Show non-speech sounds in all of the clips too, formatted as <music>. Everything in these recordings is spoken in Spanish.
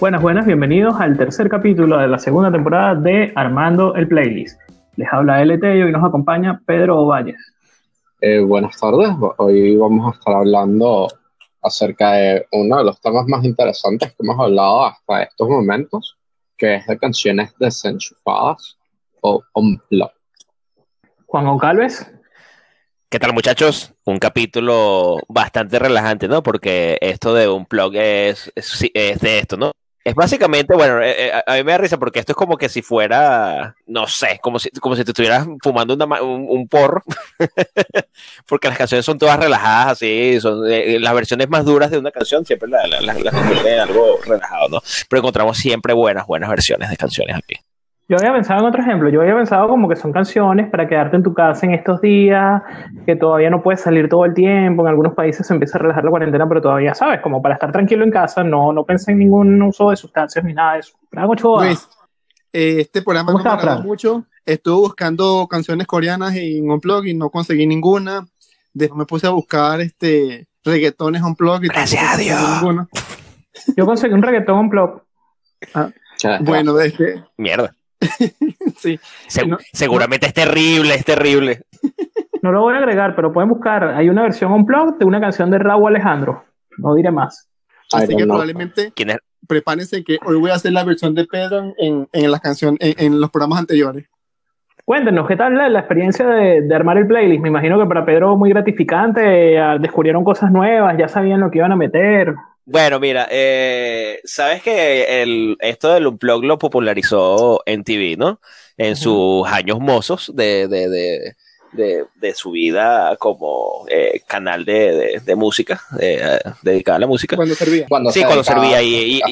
Buenas, buenas, bienvenidos al tercer capítulo de la segunda temporada de Armando el Playlist. Les habla LT y hoy nos acompaña Pedro Valles. Eh, buenas tardes, hoy vamos a estar hablando acerca de uno de los temas más interesantes que hemos hablado hasta estos momentos, que es de canciones desenchufadas o unplugged. Juan Goncalves. ¿Qué tal muchachos? Un capítulo bastante relajante, ¿no? Porque esto de un blog es, es de esto, ¿no? Es básicamente, bueno, eh, eh, a mí me da risa porque esto es como que si fuera, no sé, como si, como si te estuvieras fumando un, porro, <laughs> porque las canciones son todas relajadas, así, son eh, las versiones más duras de una canción siempre las la, en algo relajado, ¿no? Pero encontramos siempre buenas, buenas versiones de canciones aquí. Yo había pensado en otro ejemplo, yo había pensado como que son canciones para quedarte en tu casa en estos días, que todavía no puedes salir todo el tiempo, en algunos países se empieza a relajar la cuarentena, pero todavía sabes, como para estar tranquilo en casa, no, no pensé en ningún uso de sustancias ni nada de eso. Luis, eh, este programa no me agradó mucho, estuve buscando canciones coreanas en Unplug y no conseguí ninguna, después me puse a buscar este reggaetones Unplug y Gracias a Dios. Yo conseguí un reggaetón Unplug. Ah, bueno, este... Mierda. <laughs> sí. seguramente es terrible, es terrible. No lo voy a agregar, pero pueden buscar. Hay una versión on-plug de una canción de Raúl Alejandro. No diré más. Así que probablemente prepárense que hoy voy a hacer la versión de Pedro en, en la canción, en, los programas anteriores. Cuéntenos, ¿qué tal la, experiencia de, de, armar el playlist? Me imagino que para Pedro muy gratificante, eh, descubrieron cosas nuevas, ya sabían lo que iban a meter. Bueno, mira, eh, sabes que el, esto del Unplug lo popularizó en TV, ¿no? En sus años mozos de, de, de, de, su vida como eh, canal de, música, eh, dedicada a la música. Cuando servía. Cuando sí, cuando servía. Y,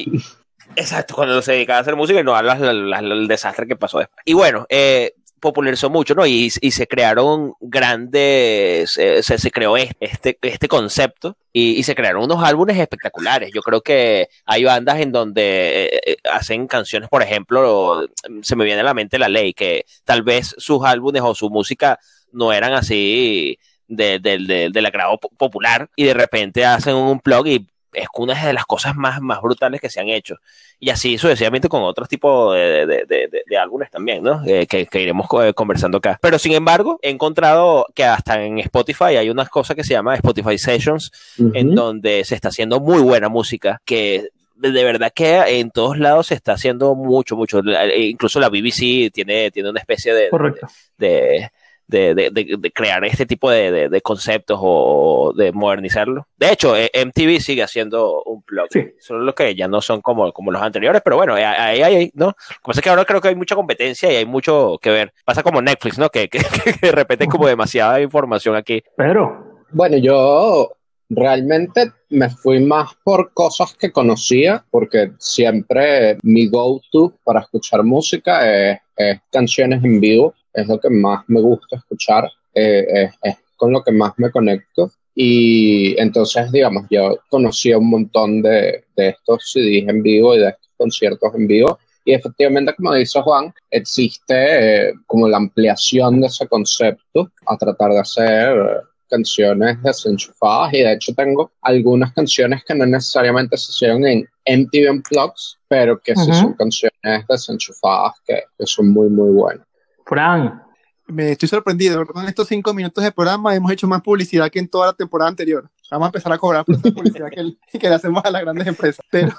exacto, cuando se dedicaba a hacer música y no hablas del desastre que pasó después. Y bueno, eh, popularizó mucho, ¿no? Y, se crearon grandes, eh, se, creó este, este concepto y, se crearon unos álbumes espectaculares. Yo creo que hay bandas en donde eh, eh, hacen canciones, por ejemplo, se me viene a la mente La Ley, que tal vez sus álbumes o su música no eran así de, de, del agrado popular y de repente hacen un blog y es una de las cosas más, más brutales que se han hecho. Y así sucesivamente con otros tipos de, de, álbumes también, ¿no? Eh, que, iremos eh, conversando acá. Pero sin embargo, he encontrado que hasta en Spotify hay unas cosas que se llama Spotify Sessions, en donde se está haciendo muy buena música, que de verdad que en todos lados se está haciendo mucho, mucho. Incluso la BBC tiene, tiene una especie de, de, de, de, de, crear este tipo de, conceptos o de modernizarlo. De hecho, eh, MTV sigue haciendo un blog, solo lo que ya no son como, como los anteriores, pero bueno, ahí hay, ¿no? Como es que ahora creo que hay mucha competencia y hay mucho que ver. Pasa como Netflix, ¿no? Que, que, <laughs> de repente hay como demasiada información aquí. Pero. Bueno, yo realmente me fui más por cosas que conocía, porque siempre mi go-to para escuchar música es, es canciones en vivo es lo que más me gusta escuchar, eh, es, con lo que más me conecto. Y entonces, digamos, yo conocía un montón de, de estos CDs en vivo y de estos conciertos en vivo. Y efectivamente, como dice Juan, existe eh, como la ampliación de ese concepto a tratar de hacer canciones desenchufadas y de hecho tengo algunas canciones que no necesariamente se hicieron en MTV Unplugged, pero que sí son canciones desenchufadas que, que son muy muy buenas. Fran. Me estoy sorprendido. En estos cinco minutos de programa hemos hecho más publicidad que en toda la temporada anterior. Vamos a empezar a cobrar por esa publicidad <laughs> que, le hacemos a las grandes empresas. Pero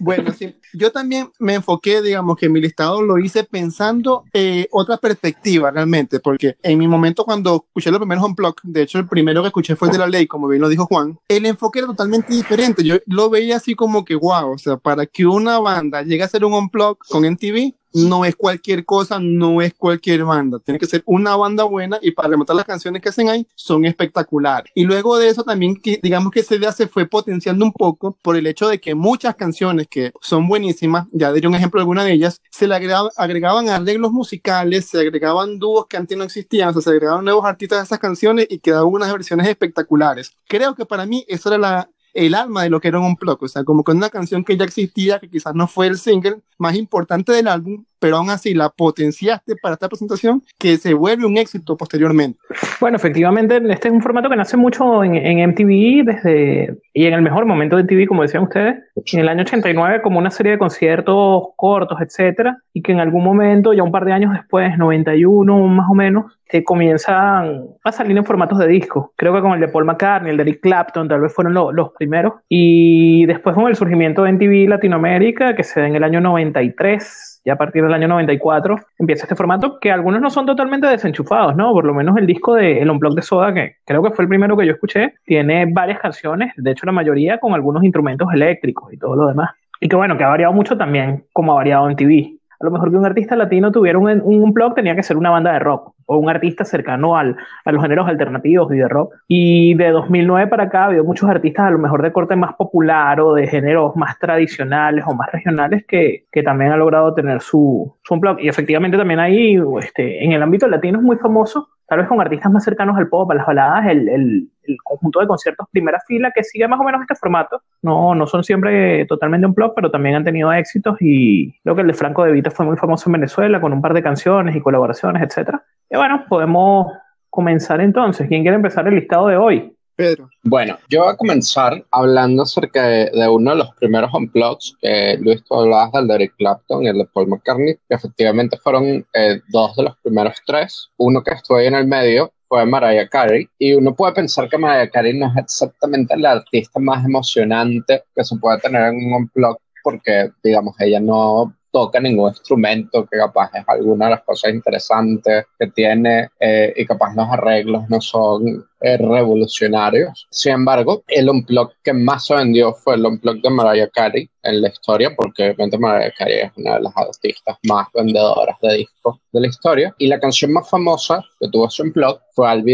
bueno, sí, yo también me enfoqué, digamos, que mi listado lo hice pensando eh, otra perspectiva realmente, porque en mi momento cuando escuché los primeros Unplug, de hecho el primero que escuché fue el de la ley, como bien lo dijo Juan, el enfoque era totalmente diferente. Yo lo veía así como que, wow, o sea, para que una banda llegue a hacer un Unplug con MTV, no es cualquier cosa, no es cualquier banda. Tiene que ser una banda buena y para rematar las canciones que hacen ahí son espectaculares. Y luego de eso también, digamos que ese día se fue potenciando un poco por el hecho de que muchas canciones que son buenísimas, ya diré un ejemplo de alguna de ellas, se le agregaban, arreglos musicales, se agregaban dúos que antes no existían, se agregaban nuevos artistas a esas canciones y quedaban unas versiones espectaculares. Creo que para mí eso era la, el alma de lo que era un blog, o sea, como con una canción que ya existía, que quizás no fue el single más importante del álbum, pero aún así la potenciaste para esta presentación que se vuelve un éxito posteriormente. Bueno, efectivamente, este es un formato que nace mucho en, en MTV desde, y en el mejor momento de MTV, como decían ustedes, en el año 89 como una serie de conciertos cortos, etcétera, y que en algún momento, ya un par de años después, 91 más o menos, que comienzan a salir en formatos de disco. Creo que con el de Paul McCartney, el de Eric Clapton, tal vez fueron los primeros. Y después con el surgimiento de MTV Latinoamérica, que se da en el año 93, ya a partir del año 94 empieza este formato que algunos no son totalmente desenchufados, ¿no? Por lo menos el disco de El Unplugged de Soda, que creo que fue el primero que yo escuché, tiene varias canciones, de hecho la mayoría con algunos instrumentos eléctricos y todo lo demás. Y que bueno, que ha variado mucho también como ha variado en TV a lo mejor que un artista latino tuviera un, un, blog tenía que ser una banda de rock o un artista cercano al, a los géneros alternativos y de rock. Y de 2009 para acá ha habido muchos artistas a lo mejor de corte más popular o de géneros más tradicionales o más regionales que, que también han logrado tener su, su blog. Y efectivamente también hay, este, en el ámbito latino es muy famoso tal vez con artistas más cercanos al pop, a las baladas, el, el, conjunto de conciertos primera fila que sigue más o menos este formato. No, no son siempre totalmente un blog, pero también han tenido éxitos y creo que el de Franco de Vita fue muy famoso en Venezuela con un par de canciones y colaboraciones, etcétera. Y bueno, podemos comenzar entonces. ¿Quién quiere empezar el listado de hoy? Pedro. Bueno, yo voy a comenzar hablando acerca de, uno de los primeros unplugs que Luis, tú hablabas del de Eric Clapton y el de Paul McCartney, que efectivamente fueron eh, dos de los primeros tres. Uno que estuvo ahí en el medio fue Mariah Carey, y uno puede pensar que Mariah Carey no es exactamente la artista más emocionante que se puede tener en un unplug, porque, digamos, ella no toca ningún instrumento, que capaz es alguna de las cosas interesantes que tiene eh, y capaz los arreglos no son eh, revolucionarios. Sin embargo, el unplug que más se vendió fue el unplug de Mariah Carey en la historia, porque obviamente Mariah Carey es una de las artistas más vendedoras de discos de la historia. Y la canción más famosa que tuvo ese unplug fue Al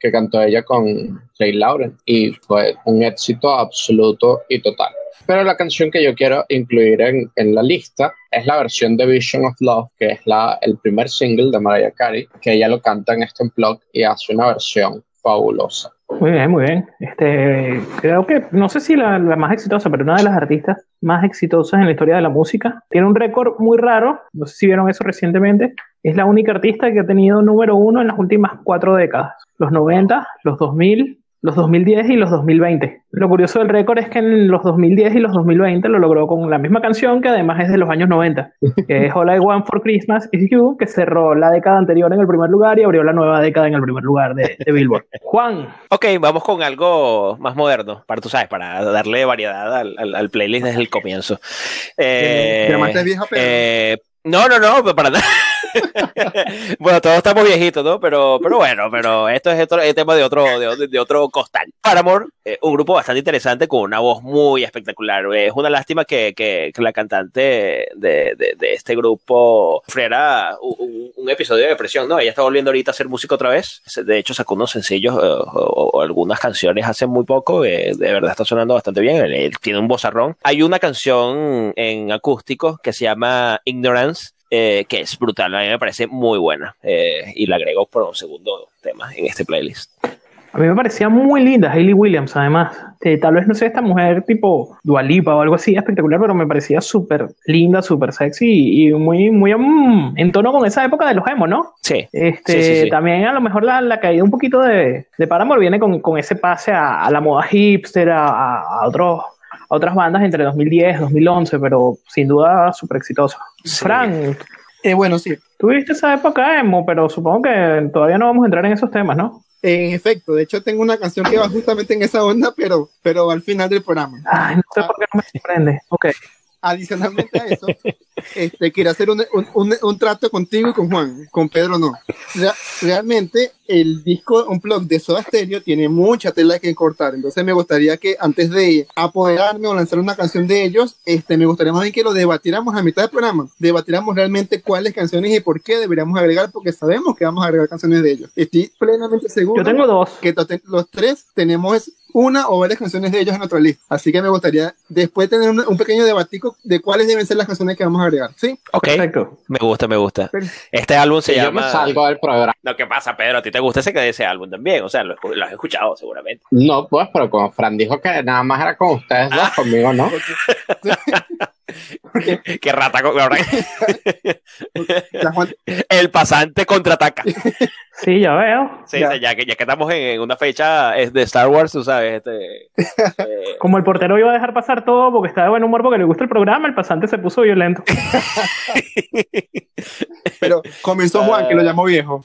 que cantó ella con Jay Lauren, y fue un éxito absoluto y total. Pero la canción que yo quiero incluir en, en, la lista es la versión de Vision of Love, que es la, el primer single de Mariah Carey, que ella lo canta en este blog y hace una versión fabulosa. Muy bien, muy bien. Este, creo que, no sé si la, la, más exitosa, pero una de las artistas más exitosas en la historia de la música. Tiene un récord muy raro, no sé si vieron eso recientemente. Es la única artista que ha tenido número uno en las últimas cuatro décadas. Los 90, los 2000, los 2010 y los 2020. Lo curioso del récord es que en los 2010 y los 2020 lo logró con la misma canción que además es de los años 90, que es All I Want for Christmas Is You, que cerró la década anterior en el primer lugar y abrió la nueva década en el primer lugar de, Billboard. Juan. Ok, vamos con algo más moderno, para tú sabes, para darle variedad al, al, playlist desde el comienzo. Eh, eh, no, no, no, para nada. <laughs> <laughs> bueno, todos estamos viejitos, ¿no? Pero, pero bueno, pero esto es otro, el tema de otro, de, de otro costal. Paramore, eh, un grupo bastante interesante con una voz muy espectacular. Es una lástima que, que, la cantante de, de, este grupo sufriera un, un, episodio de depresión, ¿no? Ella está volviendo ahorita a ser música otra vez. De hecho, sacó unos sencillos eh, o, algunas canciones hace muy poco. de verdad está sonando bastante bien. Tiene un vozarrón. Hay una canción en acústico que se llama Ignorance eh, que es brutal, a mí me parece muy buena eh, y la agrego por un segundo tema en este playlist. A mí me parecía muy linda Hayley Williams, además. tal vez no sé, esta mujer tipo Dualipa o algo así espectacular, pero me parecía súper linda, súper sexy y, muy, muy mm, en tono con esa época de los emo, ¿no? Sí. Este, También a lo mejor la, la caída un poquito de, de Paramore viene con, con ese pase a, la moda hipster, a, a otros otras bandas entre 2010 y 2011, pero sin duda súper exitoso. Frank. Eh, bueno, sí. Tuviste esa época emo, pero supongo que todavía no vamos a entrar en esos temas, ¿no? En efecto, de hecho tengo una canción que va justamente en esa onda, pero, pero al final del programa. Ay, no sé por qué no me sorprende. Ok. Adicionalmente a eso, este, quiero hacer un, un, un, trato contigo y con Juan, con Pedro no. realmente el disco un blog de Soda Stereo tiene mucha tela que cortar, entonces me gustaría que antes de apoderarme o lanzar una canción de ellos, este, me gustaría más bien que lo debatiéramos a mitad del programa, debatiéramos realmente cuáles canciones y por qué deberíamos agregar, porque sabemos que vamos a agregar canciones de ellos. Estoy plenamente seguro. Yo tengo dos. Que los tres tenemos una o varias canciones de ellos en nuestra lista. Así que me gustaría después tener un, pequeño debatico de cuáles deben ser las canciones que vamos a agregar. ¿Sí? Ok. Me gusta, me gusta. Este álbum se llama. Yo me salgo del programa. No, ¿qué pasa, Pedro? ¿A ti te gusta ese, ese álbum también? O sea, lo, has escuchado seguramente. No, pues, pero como Fran dijo que nada más era con ustedes dos, ah. conmigo no. <laughs> Qué rata. <laughs> El pasante contraataca. <laughs> Sí, ya veo. Sí, Ya. que, ya que estamos en, en una fecha es de Star Wars, tú sabes. Este, eh, Como el portero iba a dejar pasar todo porque está de buen humor porque le gusta el programa, el pasante se puso violento. <laughs> pero comenzó Juan, que lo llamó viejo.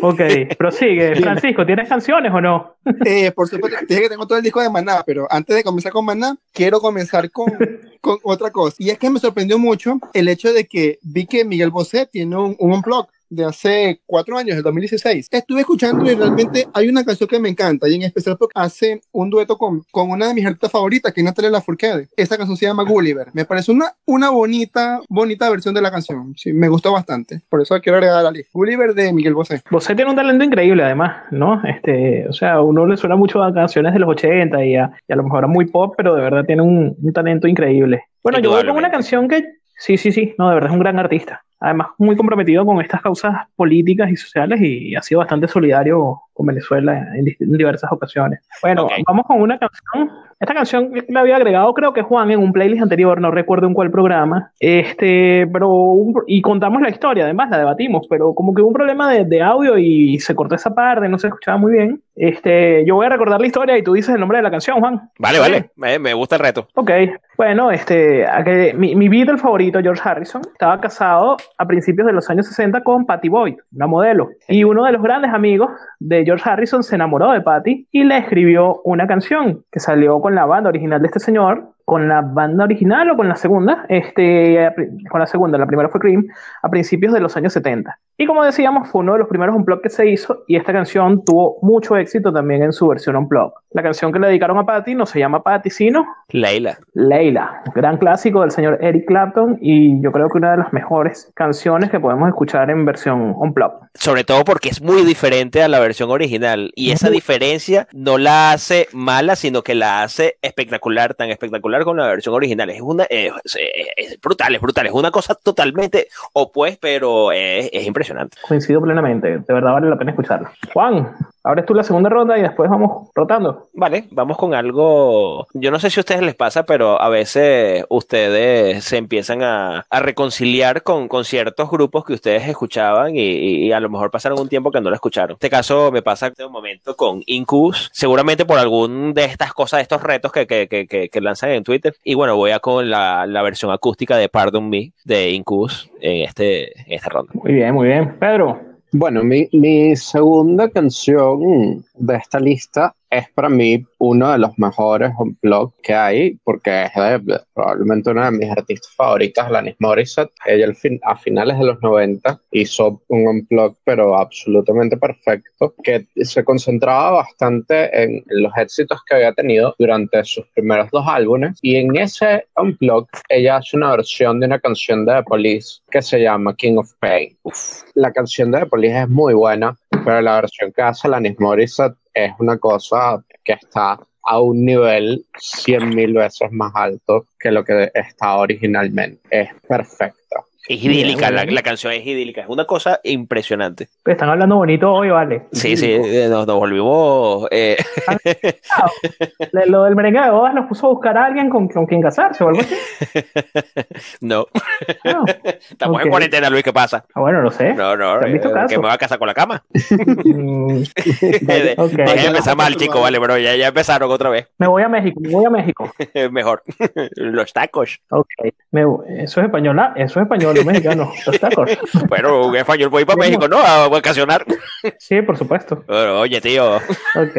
Ok, prosigue. Francisco, ¿tienes canciones o no? Eh, por supuesto, dije que tengo todo el disco de Maná, pero antes de comenzar con Maná, quiero comenzar con, <laughs> con otra cosa. Y es que me sorprendió mucho el hecho de que vi que Miguel Bosé tiene un, un unplug de hace cuatro años, del 2016. Estuve escuchando y realmente hay una canción que me encanta, y en especial porque hace un dueto con, con una de mis artistas favoritas, que es Natalia Lafourcade. Esa canción se llama Gulliver. Me parece una, una bonita, bonita versión de la canción. Sí, me gustó bastante. Por eso quiero agregar a la lista. Gulliver de Miguel Bosé. Bosé tiene un talento increíble, además, ¿no? Este, o sea, a uno le suena mucho a canciones de los 80 y a, y a lo mejor a muy pop, pero de verdad tiene un, un talento increíble. Bueno, yo voy con una canción que, sí, sí, sí, no, de verdad es un gran artista. Además, muy comprometido con estas causas políticas y sociales y ha sido bastante solidario con Venezuela en, en diversas ocasiones. Bueno, Ok. vamos con una canción. Esta canción la había agregado, creo que Juan, en un playlist anterior, no recuerdo en cuál programa. Este, pero, un- y contamos la historia, además la debatimos, pero como que hubo un problema de, de audio y se cortó esa parte, no se escuchaba muy bien. Este, yo voy a recordar la historia y tú dices el nombre de la canción, Juan. vale, vale. Me, me gusta el reto. Ok, bueno, este, a que- mi, mi Beatle favorito, George Harrison, estaba casado a principios de los años 60 con Patty Boyd, una modelo. Y uno de los grandes amigos de George Harrison se enamoró de Patty y le escribió una canción que salió con la banda original de este señor, con la banda original o con la segunda, este, con la segunda, la primera fue Cream, a principios de los años 70. Y como decíamos, fue uno de los primeros unplug que se hizo y esta canción tuvo mucho éxito también en su versión unplug. La canción que le dedicaron a Patty no se llama Patty, sino Leila. Leila, gran clásico del señor Eric Clapton y yo creo que una de las mejores canciones que podemos escuchar en versión unplug. Sobre todo porque es muy diferente a la versión original. Y esa diferencia no la hace mala, sino que la hace espectacular, tan espectacular como la versión original. Es una eh, es brutal, es brutal. Es una cosa totalmente opuesta, pero es, es impresionante. Coincido plenamente, de verdad vale la pena escucharlo. Juan, abres tú la segunda ronda y después vamos rotando. Vale, vamos con algo. Yo no sé si a ustedes les pasa, pero a veces ustedes se empiezan a, a reconciliar con, con ciertos grupos que ustedes escuchaban y, a lo mejor pasaron un tiempo que no lo escucharon. En este caso me pasa en este momento con Incubus, seguramente por algún de estas cosas, de estos retos que, que, que, que- que lanzan en Twitter. Y bueno, voy a con la, la versión acústica de Pardon Me de Incubus en, este, en esta ronda. Muy bien, muy bien. Pedro, Bueno, mi, mi segunda canción de esta lista es para mí uno de los mejores unplugged que hay, porque es de, probablemente una de mis artistas favoritas, Alanis Morissette. Ella al fin- a finales de los 90 hizo un unplugged, pero absolutamente perfecto, que se concentraba bastante en, los éxitos que había tenido durante sus primeros dos álbumes. Y en ese unplugged, ella hace una versión de una canción de The Police que se llama King of Pain. La canción de The Police es muy buena, pero la versión que hace Alanis Morissette es una cosa que está a un nivel cien mil veces más alto que lo que está originalmente. Es perfecta. Es idílica, la, la canción es idílica, es una cosa impresionante. están hablando bonito hoy, vale. Sí, sí, eh, nos, nos volvimos. eh, Le- Lo del merengue de bodas nos puso a buscar a alguien con, con quien casarse o algo así. <laughs> no, Ah, estamos Ok. en cuarentena, Luis, ¿qué pasa? ah, bueno, no sé. No, no, ¿Te has visto eh, caso? que me va a casar con la cama. Mm, <laughs> De- ok. Dejen de empezar mal, chicos, vale, pero ya, ya empezaron otra vez. Me voy a México, me voy a México. <laughs> Mejor. Los tacos. Ok. Me- eso es español, ¿ah? Eso es español, no mexicano. <laughs> Los tacos. Bueno, un español voy para. México, ¿no? A vacacionar. Sí, por supuesto. Bueno, oye, tío. Ok.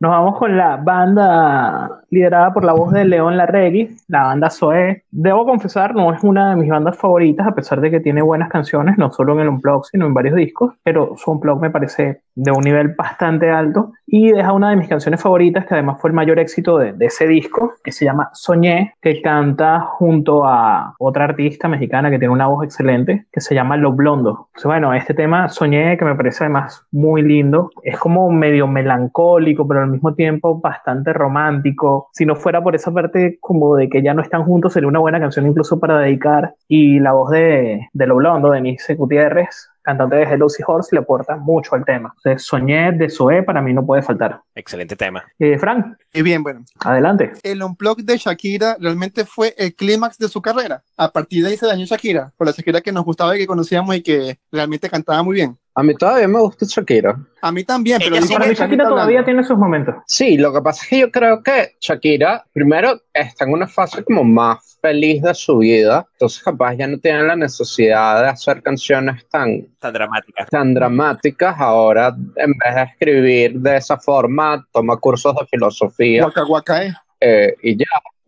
Nos vamos con la banda liderada por la voz de León Larregui, la banda Zoe. Debo confesar, no es una de mis bandas favoritas, a pesar de que tiene buenas canciones, no solo en el Unplugged, sino en varios discos, pero su Unplugged me parece de un nivel bastante alto y deja una de mis canciones favoritas, que además fue el mayor éxito de, de ese disco, que se llama Soñé, que canta junto a otra artista mexicana que tiene una voz excelente, que se llama Lo Blondo. Entonces, bueno, este tema Soñé, que me parece además muy lindo, es como medio melancólico, pero al mismo tiempo bastante romántico. Si no fuera por esa parte como de que ya no están juntos, sería una buena canción incluso para dedicar. Y la voz de, de Lo Blondo, Denise Gutiérrez, cantante de Hello Horse, le aporta mucho al tema. Entonces, Soñé de Zoé para mí no puede faltar. Excelente tema. Eh, Frank, Y bien, bueno, adelante. el unplug de Shakira realmente fue el clímax de su carrera. A partir de ahí se dañó Shakira, por la Shakira que nos gustaba y que conocíamos y que realmente cantaba muy bien. A mí todavía me gusta Shakira. A mí también, pero Ella sí Para mí Shakira todavía hablando. tiene sus momentos. Sí, lo que pasa es que yo creo que Shakira, primero, está en una fase como más feliz de su vida, entonces capaz ya no tiene la necesidad de hacer canciones tan, Tan dramática. tan dramáticas. Ahora, en vez de escribir de esa forma, toma cursos de filosofía Waka Waka, eh. eh, y ya.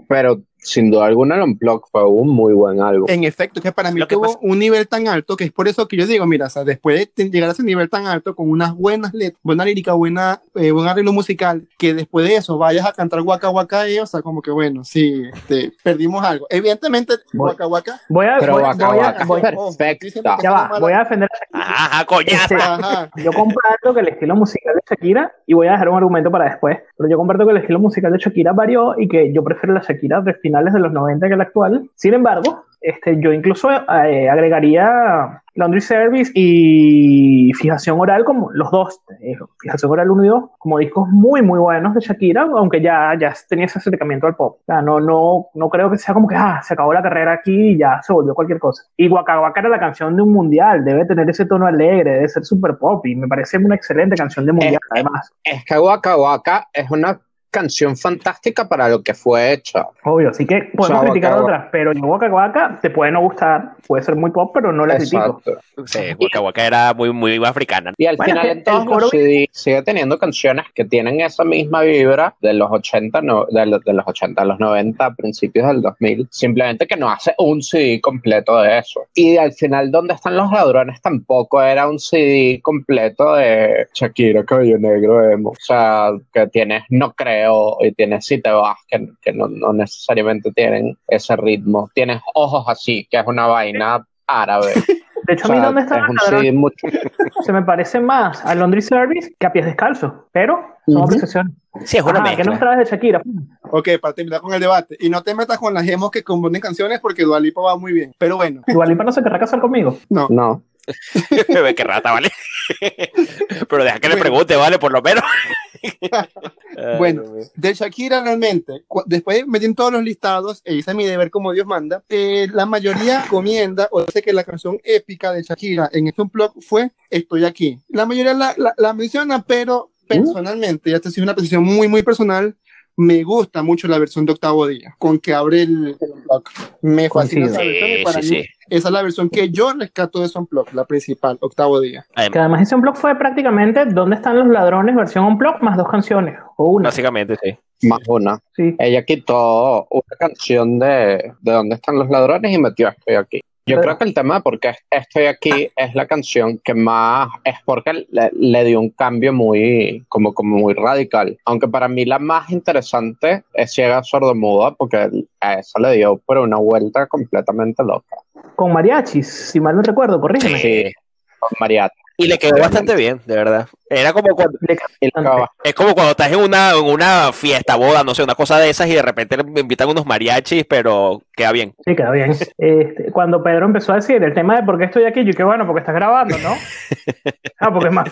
Pero sin duda alguna, Unplugged fue un muy buen álbum. En efecto, que para mí Lo que tuvo pasa- un nivel tan alto que es por eso que yo digo, mira, o sea, después de llegar a ese nivel tan alto con unas buenas letras, buena lírica, buena, eh, buen arreglo musical, que después de eso vayas a cantar Waka Waka, eh, o sea, como que bueno, sí, este, perdimos algo. Evidentemente, Voy- Waka Waka. Voy a, Pero voy, Waka voy a- Waka voy- perfecta. ya va, voy a defender a Ajá, coñazo. Ajá. Yo comparto que el estilo musical de Shakira, y voy a dejar un argumento para después, pero yo comparto que el estilo musical de Shakira varió y que yo prefiero la Shakira de finales de los 90 que la actual. Sin embargo, este, yo incluso eh, agregaría Laundry Service y Fijación Oral como los dos, eh, Fijación Oral 1 y 2, como discos muy, muy buenos de Shakira, aunque ya, ya tenía ese acercamiento al pop. O sea, no, no, no creo que sea como que ah, se acabó la carrera aquí y ya se volvió cualquier cosa. Y Waka Waka era la canción de un mundial, debe tener ese tono alegre, debe ser super pop y me parece una excelente canción de mundial, Eh, además. Es que Waka Waka es una canción fantástica para lo que fue hecha. Obvio, así que podemos criticar Waka otras, pero yo Waka Waka te puede no gustar, puede ser muy pop, pero no la critico. Sí, Waka Waka era muy, muy africana. Y al Bueno, final en los CD sigue teniendo canciones que tienen esa misma vibra de los 80, no, de, los, de los 80, los 90, principios del 2000, simplemente que no hace un CD completo de eso. Y al final, ¿Dónde están los ladrones? Tampoco era un CD completo de Shakira, cabello negro, emo. O sea, que tienes No Creo y tienes Si Te Vas, que, que no, no necesariamente tienen ese ritmo. Tienes Ojos Así, que es una vaina árabe. <laughs> De hecho, O a mí sea, dónde están es mucho se me parece más a Laundry Service que a pies descalzos, pero son Ujú. apreciaciones. Sí, es una Ajá, ¿Qué nos traes de Shakira? Ok, para terminar con el debate. Y no te metas con las gemos que componen canciones porque Dualipa va muy bien. Pero bueno, Dualipa no se querrá casar conmigo. no. No. <laughs> Bebé, qué rata, ¿vale? <laughs> Pero deja que le Bueno. pregunte, ¿vale? Por lo menos. <laughs> Bueno, de Shakira realmente, después metí en todos los listados e hice mi deber como Dios manda, eh, la mayoría comienda o dice que la canción épica de Shakira en este blog fue Estoy aquí. La mayoría la, la, la menciona, pero personalmente, y esta sí es una posición muy, muy personal, me gusta mucho la versión de Octavo Día, con que abre el, el unplug. Me fascina Coincido. esa versión y Sí, para sí, mí sí. Esa es la versión que yo rescato de unplug, la principal, Octavo Día. Que Además, ese unplug fue prácticamente ¿Dónde están los ladrones? versión unplug más dos canciones. O una. básicamente, sí. Más una. Sí. Ella quitó una canción de, de ¿Dónde están los ladrones? y metió Estoy aquí. Yo creo que el tema de por qué estoy aquí es la canción que más es porque le, le dio un cambio muy como, como muy radical. Aunque para mí la más interesante es Ciega Sordomuda porque a esa le dio pero una vuelta completamente loca. Con mariachis, si mal no recuerdo, corrígeme. Sí. Con Mariachi. Y le quedó bastante bien, de verdad. Era como cuando, es como cuando estás en una, en una fiesta, boda, no sé, una cosa de esas y de repente le invitan unos mariachis, pero queda bien. Sí, queda bien. Este, cuando Pedro empezó a decir el tema de por qué estoy aquí, yo que bueno, porque estás grabando, ¿no? <laughs> Ah, porque es más.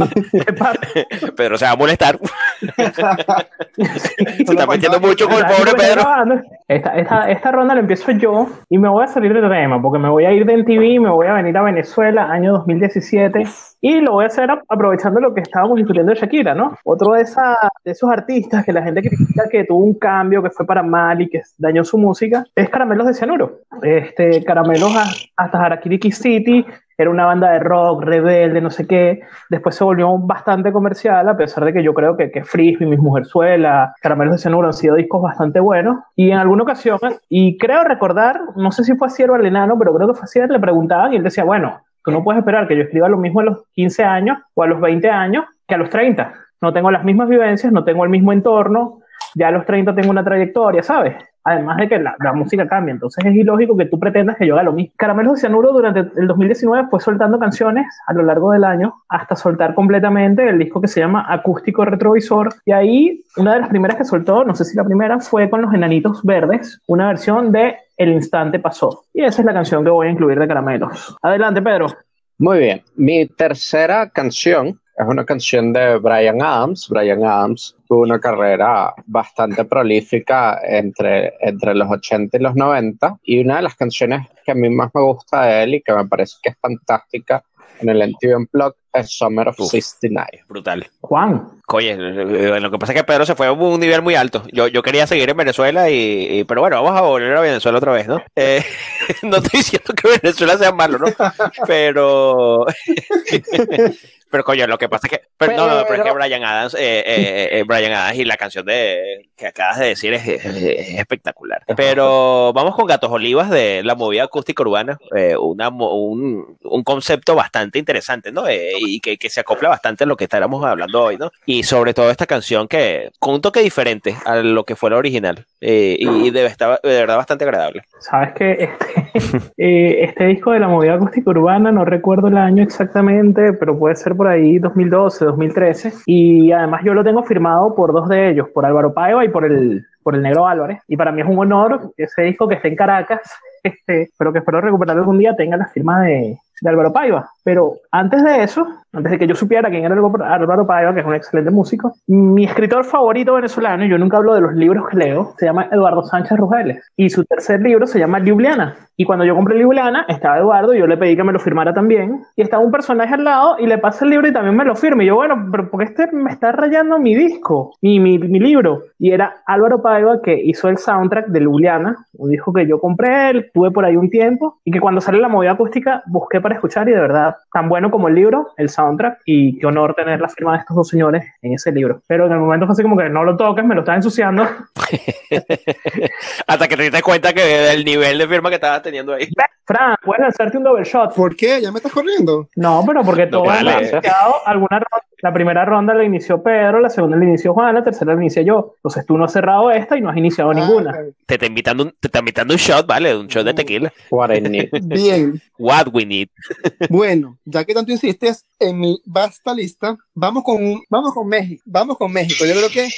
Pedro se va a molestar. <laughs> Se está metiendo mucho con el pobre Pedro. Esta, esta, esta ronda la empiezo yo y me voy a salir del tema porque me voy a ir de NTV, me voy a venir a Venezuela, año 2017, y lo voy a hacer aprovechando lo que estábamos discutiendo de Shakira, ¿no? Otro de, esa, de esos artistas que la gente critica que tuvo un cambio, que fue para mal y que dañó su música, es Caramelos de Cianuro. Este, Caramelos hasta Harakiri City era una banda de rock, rebelde, no sé qué. Después se volvió bastante comercial, a pesar de que yo creo que, que Frisbee, Mis Mujerzuela, Caramelos de Cianuro han sido discos bastante buenos. Y en alguna ocasión, y creo recordar, no sé si fue así o al enano, pero creo que fue así, le preguntaban y él decía, bueno, tú no puedes esperar que yo escriba lo mismo a los 15 años o a los 20 años que a los 30. No tengo las mismas vivencias, no tengo el mismo entorno, ya a los 30 tengo una trayectoria, ¿sabes? Además de que la, la música cambia, entonces es ilógico que tú pretendas que yo haga lo mismo. Caramelos de Cianuro durante el 2019 fue soltando canciones a lo largo del año hasta soltar completamente el disco que se llama Acústico Retrovisor. Y ahí una de las primeras que soltó, no sé si la primera, fue con los Enanitos Verdes, una versión de El Instante Pasó. Y esa es la canción que voy a incluir de Caramelos. Adelante, Pedro. Muy bien. Mi tercera canción es una canción de Brian Adams. Brian Adams tuvo una carrera bastante prolífica entre, entre los 80 y los 90 y una de las canciones que a mí más me gusta de él y que me parece que es fantástica en el MTV Unplugged es Summer of Uf. 69. Brutal. Juan, Oye, eh, lo que pasa es que Pedro se fue a un nivel muy alto. Yo, yo quería seguir en Venezuela, y, y- pero bueno, vamos a volver a Venezuela otra vez, ¿no? Eh, <laughs> no estoy diciendo que Venezuela sea malo, ¿no? Pero, <laughs> pero coño, lo que pasa es que, pero, no, no, pero es que Pero- Brian Adams, eh, eh, eh, Brian Adams y la canción de que acabas de decir es, es- es espectacular. Pero vamos con Gatos Olivas de la movida acústica urbana, eh, una, mo- un, un concepto bastante interesante, ¿no? Eh, y que, que se acopla bastante a lo que estábamos hablando hoy, ¿no? Y sobre todo esta canción que con un toque diferente a lo que fue la original eh, y, y de, estaba- de verdad bastante agradable. sabes que este, <laughs> eh, este disco de la movida acústica urbana, no recuerdo el año exactamente, pero puede ser por ahí 2012, 2013. Y además yo lo tengo firmado por dos de ellos, por Álvaro Paiva y por el, por el Negro Álvarez. Y para mí es un honor ese disco que esté en Caracas, <laughs> este, pero que espero recuperar algún día, tenga la firma de, de Álvaro Paiva. Pero antes de eso, antes de que yo supiera quién era Álvaro Paiva, que es un excelente músico, mi escritor favorito venezolano, y yo nunca hablo de los libros que leo, se llama Eduardo Sánchez Rugeles. Y su tercer libro se llama Ljubljana. Y cuando yo compré Ljubljana, estaba Eduardo, y yo le pedí que me lo firmara también. Y estaba un personaje al lado, y le pasa el libro y también me lo firma. Y yo, bueno, pero porque este me está rayando mi disco, mi, mi, mi libro. Y era Álvaro Paiva que hizo el soundtrack de Ljubljana, un disco que yo compré, él, tuve por ahí un tiempo, y que cuando sale la movida acústica busqué para escuchar, y de verdad, tan bueno como el libro, el soundtrack, y qué honor tener la firma de estos dos señores en ese libro. Pero en el momento fue así como que no lo toques, me lo estás ensuciando. <laughs> Hasta que te diste cuenta que del nivel de firma que estabas teniendo ahí. Fran, puedes lanzarte un double shot. ¿Por qué? ¿Ya me estás corriendo? No, pero porque No, todos vale. iniciado alguna ronda. La primera ronda la inició Pedro, la segunda la inició Juan, la tercera la inicié yo. Entonces tú no has cerrado esta y no has iniciado ninguna. Ah, Te está invitando un, te está invitando un shot, ¿vale? Un shot de tequila. What I need. Bien, What we need. <laughs> bueno, ya que tanto insistes en mi vasta lista, vamos con, vamos con México, vamos con México. Yo creo que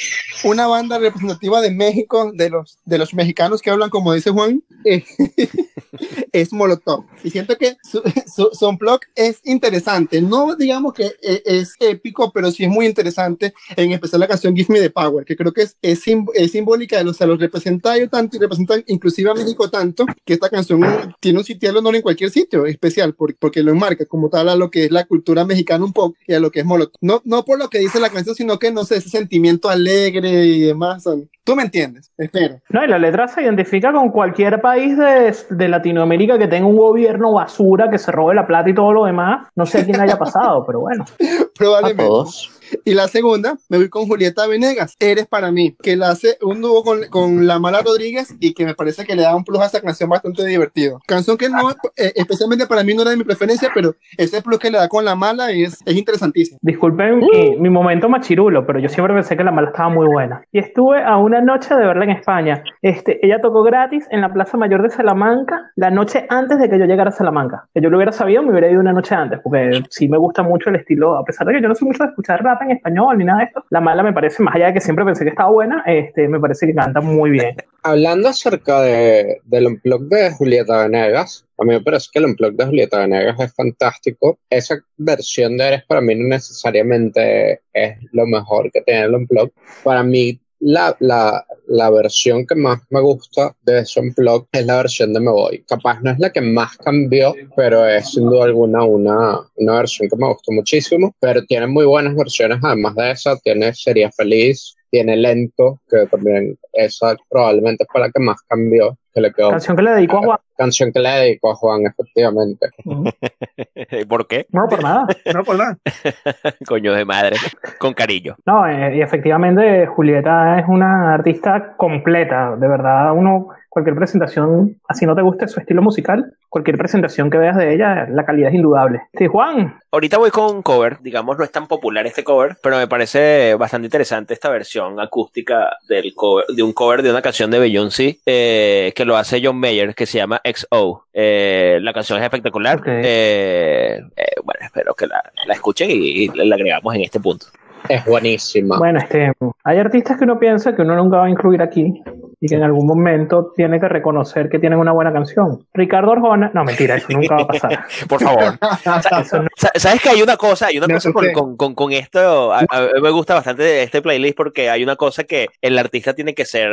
una banda representativa de México, de los, de los mexicanos que hablan como dice Juan, eh, <laughs> es Molotov. Y siento que su, <laughs> su, su unplug es interesante. No digamos que eh, es épico, pero sí es muy interesante, en especial la canción Give Me the Power, que creo que es, es, sim- es simbólica o sea, los representa ellos tanto y representa inclusive a México tanto, que esta canción tiene un sitio honor en cualquier sitio especial, por- porque lo enmarca como tal a lo que es la cultura mexicana un poco y a lo que es Molotov. No, no por lo que dice la canción, sino que, no sé, ese sentimiento alegre y demás. son- Tú me entiendes, espero. No, y la letra se identifica con cualquier país de, de Latinoamérica que tenga un gobierno basura, que se robe la plata y todo lo demás. No sé a quién le haya pasado, pero bueno. <laughs> A Probablemente. todos. <laughs> Y la segunda, me voy con Julieta Venegas, Eres para mí, que la hace un dúo con, con La Mala Rodríguez y que me parece que le da un plus a esa canción bastante divertido. Canción que no, eh, especialmente para mí no era de mi preferencia, pero ese plus que le da con La Mala es, es interesantísimo. Disculpen mi, momento machirulo, pero yo siempre pensé que la mala estaba muy buena. Y estuve a una noche de verla en España. Este, ella tocó gratis en la Plaza Mayor de Salamanca la noche antes de que yo llegara a Salamanca. Que yo lo hubiera sabido, me hubiera ido una noche antes, porque sí me gusta mucho el estilo, a pesar de que yo no soy mucho de escuchar rap en español ni nada de esto. La mala me parece, más allá de que siempre pensé que estaba buena, este, me parece que canta muy bien. <laughs> Hablando acerca de, del unplug de Julieta Venegas, a mí me parece que el unplug de Julieta Venegas es fantástico. Esa versión de Eres para mí no necesariamente es lo mejor que tiene el unplug. Para mí, la, la, la versión que más me gusta de ese unplug es la versión de Me Voy. Capaz no es la que más cambió, pero es sin duda alguna una, una versión que me gustó muchísimo. Pero tiene muy buenas versiones, además de esa, tiene Sería Feliz, tiene Lento, que también esa probablemente fue la que más cambió, que le quedó. Canción que le dedico a Juan. Canción que le dedico a Juan, efectivamente. <laughs> ¿Por qué? No, por nada. No, por nada. <laughs> Coño de madre. Con cariño. No, eh, y efectivamente Julieta es una artista completa, de verdad uno, cualquier presentación, así no te guste su estilo musical, cualquier presentación que veas de ella, la calidad es indudable. Sí, Juan, Ahorita voy con un cover, digamos, no es tan popular este cover, pero me parece bastante interesante esta versión acústica del cover, de un cover de una canción de Beyoncé eh, que lo hace John Mayer, que se llama XO. Eh, la canción es espectacular. Eh, eh, bueno, espero que la, la escuchen y, y la agregamos en este punto. Es buenísima. bueno, este, hay artistas que uno piensa que uno nunca va a incluir aquí, y que en algún momento tiene que reconocer que tienen una buena canción. Ricardo Arjona, no mentira, eso nunca va a pasar. <laughs> Por favor. <laughs> ¿Sabes que hay una cosa? Hay una cosa con, con, con, esto. A, mí me gusta bastante este playlist porque hay una cosa que el artista tiene que ser,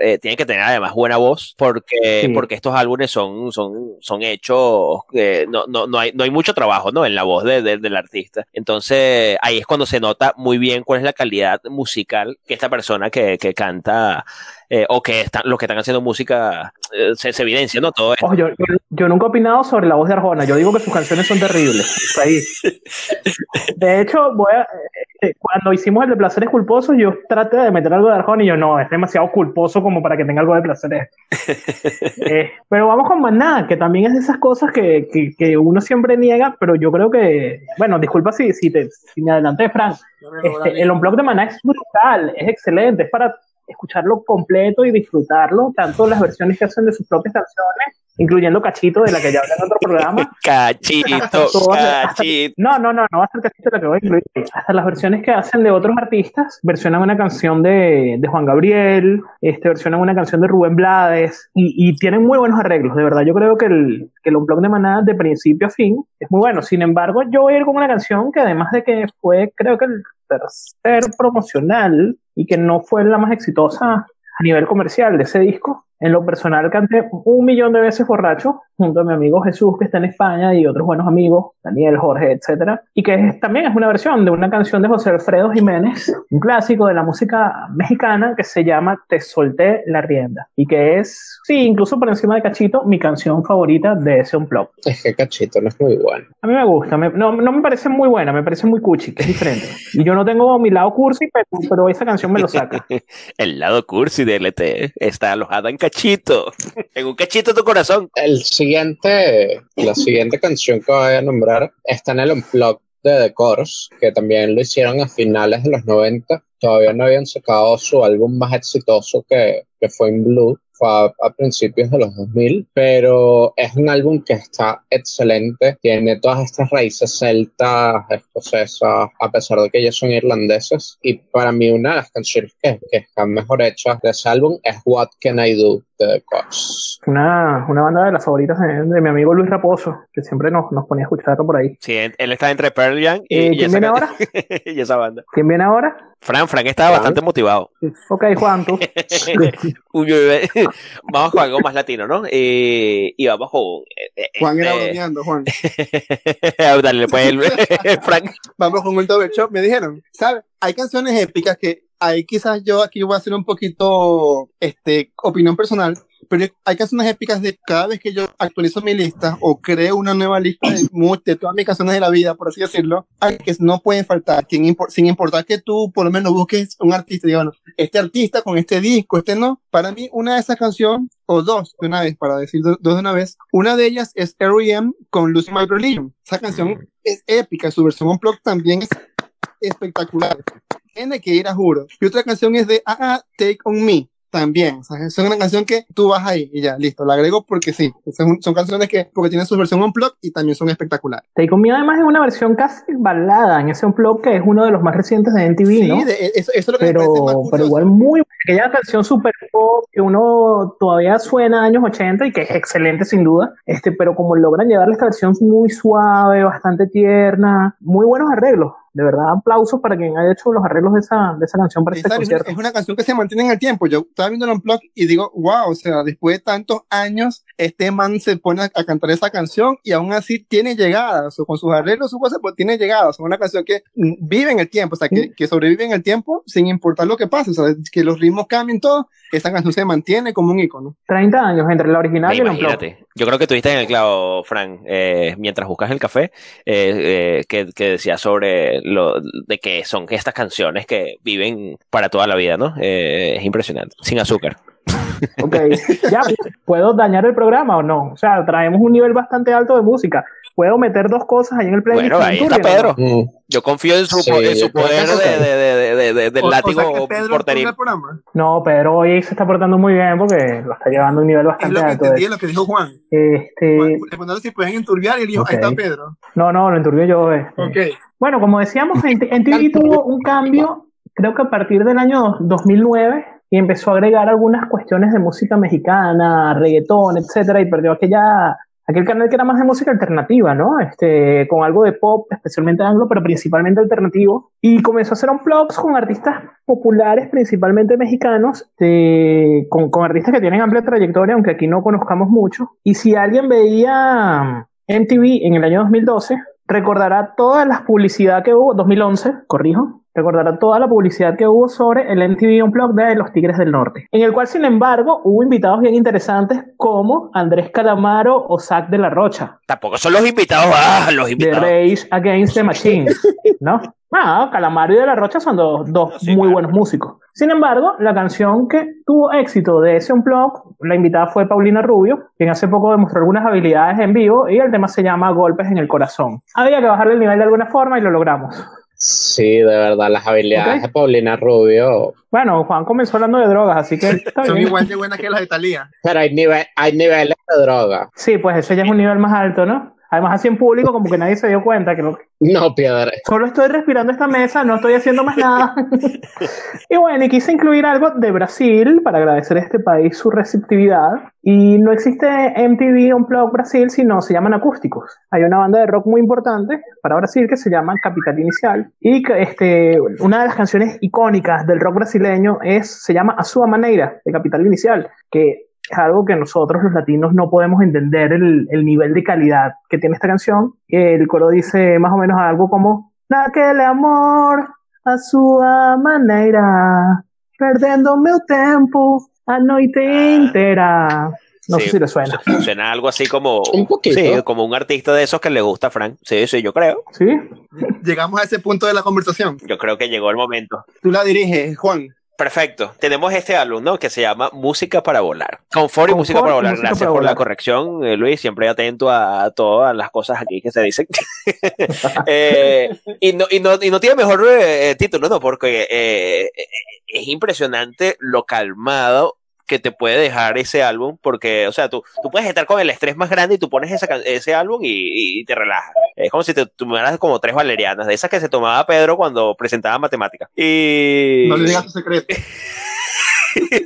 eh, tiene que tener además buena voz porque, porque estos álbumes son, son, son hechos, eh, no, no, no, hay, no hay mucho trabajo ¿no? en la voz de, del artista. Entonces ahí es cuando se nota muy bien cuál es la calidad musical que esta persona que, que canta eh, o que están, los que están haciendo música eh, se, evidencia, ¿no? Todo yo, yo, nunca he opinado sobre la voz de Arjona. Yo digo que sus canciones son terribles. Ahí. <laughs> De hecho, voy a, eh, cuando hicimos el de placeres culposos, yo traté de meter algo de Arjona y yo no, es demasiado culposo como para que tenga algo de placeres. <laughs> pero vamos con Maná, que también es de esas cosas que, que, que, uno siempre niega, pero yo creo que, bueno, disculpa si, si, te, si me adelanté, Frank. Este, el unblock de Maná es brutal, es excelente, es para escucharlo completo y disfrutarlo, tanto las versiones que hacen de sus propias canciones, incluyendo Cachito, de la que ya hablé en otro programa. <laughs> cachito, <laughs> Cachito. no, no, no, no va a ser Cachito la que voy a incluir. Hasta las versiones que hacen de otros artistas, versionan una canción de, de Juan Gabriel, este, versionan una canción de Rubén Blades, y, y, tienen muy buenos arreglos, de verdad. Yo creo que el, que el Unplug de Maná, de principio a fin, es muy bueno. Sin embargo, yo voy a ir con una canción que además de que fue, creo que el tercer promocional y que no fue la más exitosa a nivel comercial de ese disco, en lo personal canté un millón de veces borracho junto a mi amigo Jesús que está en España y otros buenos amigos, Daniel, Jorge, etcétera, y que también es una versión de una canción de José Alfredo Jiménez, un clásico de la música mexicana que se llama Te solté la rienda y que es, sí, incluso por encima de Cachito, mi canción favorita de ese unplug. Es que Cachito no es muy bueno. A mí me gusta, no, no, me parece muy buena, me parece muy cuchi, que es diferente. Y yo no tengo mi lado cursi, pero, pero esa canción me lo saca. <laughs> El lado cursi de LT está alojada en cachito, en un cachito tu corazón. El siguiente, la siguiente canción que voy a nombrar está en el Unplugged de The Course, que también lo hicieron a finales de los 90. Todavía no habían sacado su álbum más exitoso que, que fue In Blue, a, principios de los 2000, pero es un álbum que está excelente, tiene todas estas raíces celtas, escocesas, a pesar de que ellos son irlandeses, y para mí una de las canciones que, que están mejor hechas de ese álbum es What Can I Do de The Una, una banda de las favoritas de, mi amigo Luis Raposo, que siempre nos, nos ponía a escuchar por ahí. Sí, él está entre Pearl Jam y, eh, ¿quién viene ahora? <laughs> y esa banda. ¿Quién viene ahora? Fran, Fran estaba bastante motivado. <laughs> Ok, Juan, tú. <laughs> vamos con algo más latino, ¿no? Y, y vamos con. Eh, Juan era este bromeando, Juan. Dale, pues, Frank. Vamos con un double shop, me dijeron. ¿Sabes? Hay canciones épicas que ahí quizás yo aquí voy a hacer un poquito este, opinión personal, pero hay canciones épicas de cada vez que yo actualizo mi lista o creo una nueva lista de, de todas mis canciones de la vida, por así decirlo, hay que no pueden faltar, sin, importar que tú por lo menos busques un artista y digas, bueno, este artista con este disco, este no, para mí una de esas canciones, o dos de una vez, para decir dos, de una vez, una de ellas es R.E.M. con Lucy My Religion. Esa canción es épica, su versión Unplugged también es espectacular tiene que ir a juro. Y otra canción es de Ah, ah Take On Me. También, es una canción que tú vas ahí y ya, listo, la agrego porque sí, son, son canciones que, porque tienen su versión unplugged y también son espectaculares. Take On Me además es una versión casi balada en ese unplugged que es uno de los más recientes de MTV, sí, ¿no? eso, eso, es lo que pero, me parece más pero igual muy aquella canción super pop que uno todavía suena años 80 y que es excelente sin duda, este, pero como logran llevarle esta versión muy suave, bastante tierna, muy buenos arreglos de verdad, aplausos para quien haya hecho los arreglos de esa, de esa canción para este concierto. Es una canción que se mantiene en el tiempo. Yo estaba viendo el unplug y digo, wow, o sea, después de tantos años, este man se pone a, cantar esa canción y aún así tiene llegada, o con sus arreglos, su cosa, pues tiene llegada. O sea, una canción que vive en el tiempo, o sea, que, que sobrevive en el tiempo sin importar lo que pase, o sea, que los ritmos cambien todo, esa canción se mantiene como un icono. 30 años entre la original y el Imagínate. Yo creo que tuviste en el clavo, Frank, eh, mientras buscas el café, eh, eh, que, que decía sobre lo de que son estas canciones que viven para toda la vida, ¿no? Eh, es impresionante. Sin azúcar. <laughs> Ok, ya, ¿puedo dañar el programa o no? O sea, traemos un nivel bastante alto de música. ¿Puedo meter dos cosas ahí en el playlist? Bueno, ahí está Pedro. Mm. Yo confío en su, en su poder de, de, de, de, del látigo porterín. No, Pedro hoy se está portando muy bien porque lo está llevando a un nivel bastante alto. Es lo que entendí, lo que dijo Juan. Este... Juan, le preguntaron si pueden enturbiar y él dijo, ahí está Pedro. No, no, lo enturbió yo. Este. Okay. Bueno, como decíamos, en, en TV tuvo un cambio, creo que a partir del año 2009 y empezó a agregar algunas cuestiones de música mexicana, reggaetón, etcétera, y perdió aquella aquel canal que era más de música alternativa, ¿no? Este, con algo de pop, especialmente anglo, pero principalmente alternativo. Y comenzó a hacer un vlogs con artistas populares, principalmente mexicanos, con, con, artistas que tienen amplia trayectoria, aunque aquí no conozcamos mucho. Y si alguien veía MTV en el año 2012, recordará todas las publicidad que hubo, 2011, corrijo, recordará toda la publicidad que hubo sobre el MTV Unplugged de los Tigres del Norte, en el cual, sin embargo, hubo invitados bien interesantes como Andrés Calamaro o Zach de la Rocha. Tampoco son los invitados, ah, los invitados. The Rage Against the Machine, ¿no? Ah, Calamaro y de la Rocha son dos, dos muy buenos músicos. Sin embargo, la canción que tuvo éxito de ese Unplugged, la invitada fue Paulina Rubio, quien hace poco demostró algunas habilidades en vivo y el tema se llama Golpes en el Corazón. Había que bajarle el nivel de alguna forma y lo logramos. Sí, de verdad, las habilidades de Paulina Rubio. Bueno, Juan comenzó hablando de drogas, así que son igual de buenas que las de Talía. Pero hay, nivel, hay niveles de droga. Sí, pues ese ya es un nivel más alto, ¿no? Además, así en público, como que nadie se dio cuenta que no, piedra. Solo estoy respirando esta mesa, no estoy haciendo más nada. <laughs> y bueno, y quise incluir algo de Brasil para agradecer a este país su receptividad. Y no existe MTV Unplugged Brasil, sino se llaman acústicos. Hay una banda de rock muy importante para Brasil que se llama Capital Inicial. Y que, este, una de las canciones icónicas del rock brasileño es, se llama A Sua Maneira, de Capital Inicial, que es algo que nosotros los latinos no podemos entender el, el, nivel de calidad que tiene esta canción. El coro dice más o menos algo como, naquele amor a su manera, perdiendo mi tiempo a noite ah. No sé si le suena. Suena algo así como un Sí, como un artista de esos que le gusta a Frank. Sí, sí, yo creo. Sí. Llegamos a ese punto de la conversación. Yo creo que llegó el momento. Tú la diriges, Juan. Perfecto. Tenemos este álbum, ¿no? Que se llama Música para Volar. Confort y Música para Volar. Gracias por la corrección, eh, Luis. Siempre atento a, todas las cosas aquí que se dicen. <laughs> Eh, y, no, y, no, y, no, tiene mejor eh, título, ¿no? Porque es impresionante lo calmado que te puede dejar ese álbum, porque, o sea, tú, tú puedes estar con el estrés más grande y tú pones ese álbum y, te relajas. Es como si te tomaras como tres valerianas, de esas que se tomaba Pedro cuando presentaba matemáticas. Y... No le digas tu secreto. <laughs>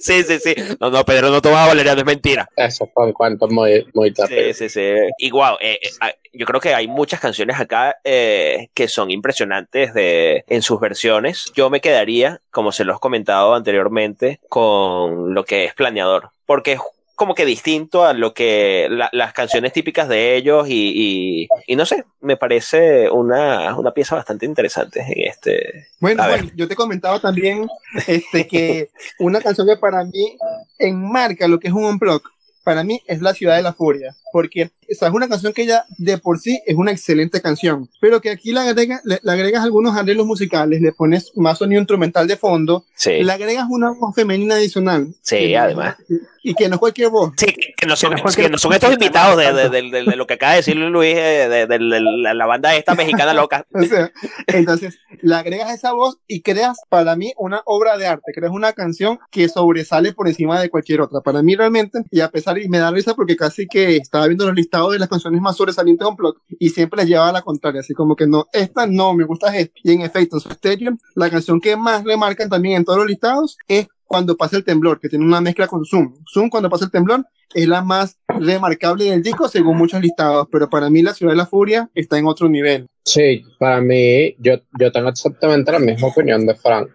sí, sí, sí. No, no, Pedro no tomaba valeriano, es mentira. Eso fue un cuento muy, muy tarde. Sí, sí, sí. Igual, eh, eh, ah, yo creo que hay muchas canciones acá eh, que son impresionantes de, en sus versiones. Yo me quedaría, como se los he comentado anteriormente, con lo que es planeador. Porque como que distinto a lo que las canciones típicas de ellos y, y, no sé, me parece una, una, pieza bastante interesante en este. Bueno, bueno, yo te comentaba también este, que una canción que para mí enmarca lo que es un unblock, para mí es La Ciudad de la Furia porque esa es una canción que ya de por sí es una excelente canción, pero que aquí le, le, agregas algunos arreglos musicales, le pones más sonido instrumental de fondo, le agregas una voz femenina adicional. Sí, además. Y que no es cualquier voz. Sí, que no son, que no son estos invitados de, de, de, de, lo que acaba de decir Luis, eh, de, la, banda esta mexicana loca. <laughs> o sea, entonces, le agregas esa voz y creas para mí una obra de arte, creas una canción que sobresale por encima de cualquier otra. Para mí realmente, y a pesar, y me da risa porque casi que está viendo los listados de las canciones más sobresalientes de Unplugged y siempre les llevaba a la contraria, así como que no, esta no, me gusta esta. Y en efecto, en su stereo, la canción que más remarcan también en todos los listados es Cuando pasa el temblor, que tiene una mezcla con Zoom. Zoom, Cuando pasa el temblor, es la más remarcable del disco según muchos listados, pero para mí La Ciudad de la Furia está en otro nivel. Sí, para mí, yo, yo tengo exactamente la misma opinión de Frank.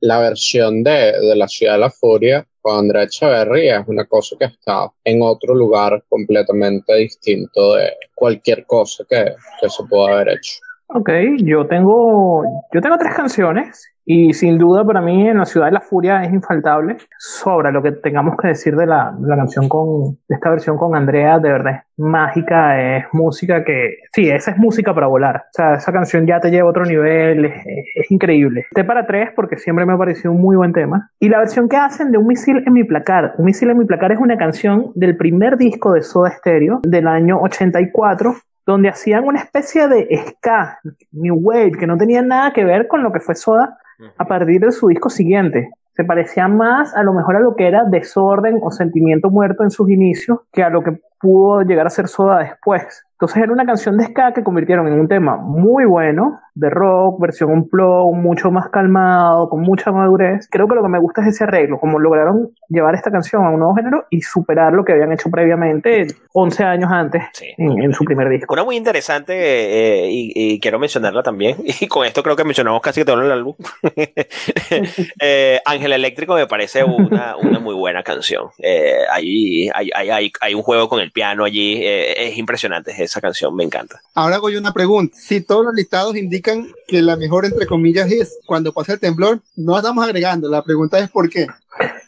La, versión de, de La Ciudad de la Furia con Andrea Echeverría es una cosa que está en otro lugar completamente distinto de cualquier cosa que, que se pueda haber hecho. Ok, yo tengo, yo tengo tres canciones y sin duda para mí en la ciudad de la furia es infaltable. Sobre lo que tengamos que decir de la, de la canción con, de esta versión con Andrea, de verdad es mágica, es música que, sí, esa es música para volar. O sea, esa canción ya te lleva a otro nivel, es, es increíble. Este para tres porque siempre me ha parecido un muy buen tema. Y la versión que hacen de Un misil en mi placar. Un misil en mi placar es una canción del primer disco de Soda Stereo del año 84 donde hacían una especie de ska, New Wave, que no tenía nada que ver con lo que fue Soda a partir de su disco siguiente. Se parecía más a lo mejor a lo que era desorden o sentimiento muerto en sus inicios que a lo que pudo llegar a ser Soda después. Entonces era una canción de ska que convirtieron en un tema muy bueno, de rock, versión un plug, mucho más calmado, con mucha madurez. Creo que lo que me gusta es ese arreglo, como lograron llevar esta canción a un nuevo género y superar lo que habían hecho previamente 11 años antes Sí. en, en su primer disco. Una muy interesante eh, y, y quiero mencionarla también, <laughs> y con esto creo que mencionamos casi que todo el álbum. <laughs> eh, Ángel Eléctrico me parece una, una muy buena canción. Eh, hay, hay, hay, hay, hay un juego con el piano allí, eh, es impresionante esa canción, me encanta. Ahora hago yo una pregunta. Si todos los listados indican que la mejor, entre comillas, es cuando pasa el temblor, no estamos agregando. La pregunta es por qué.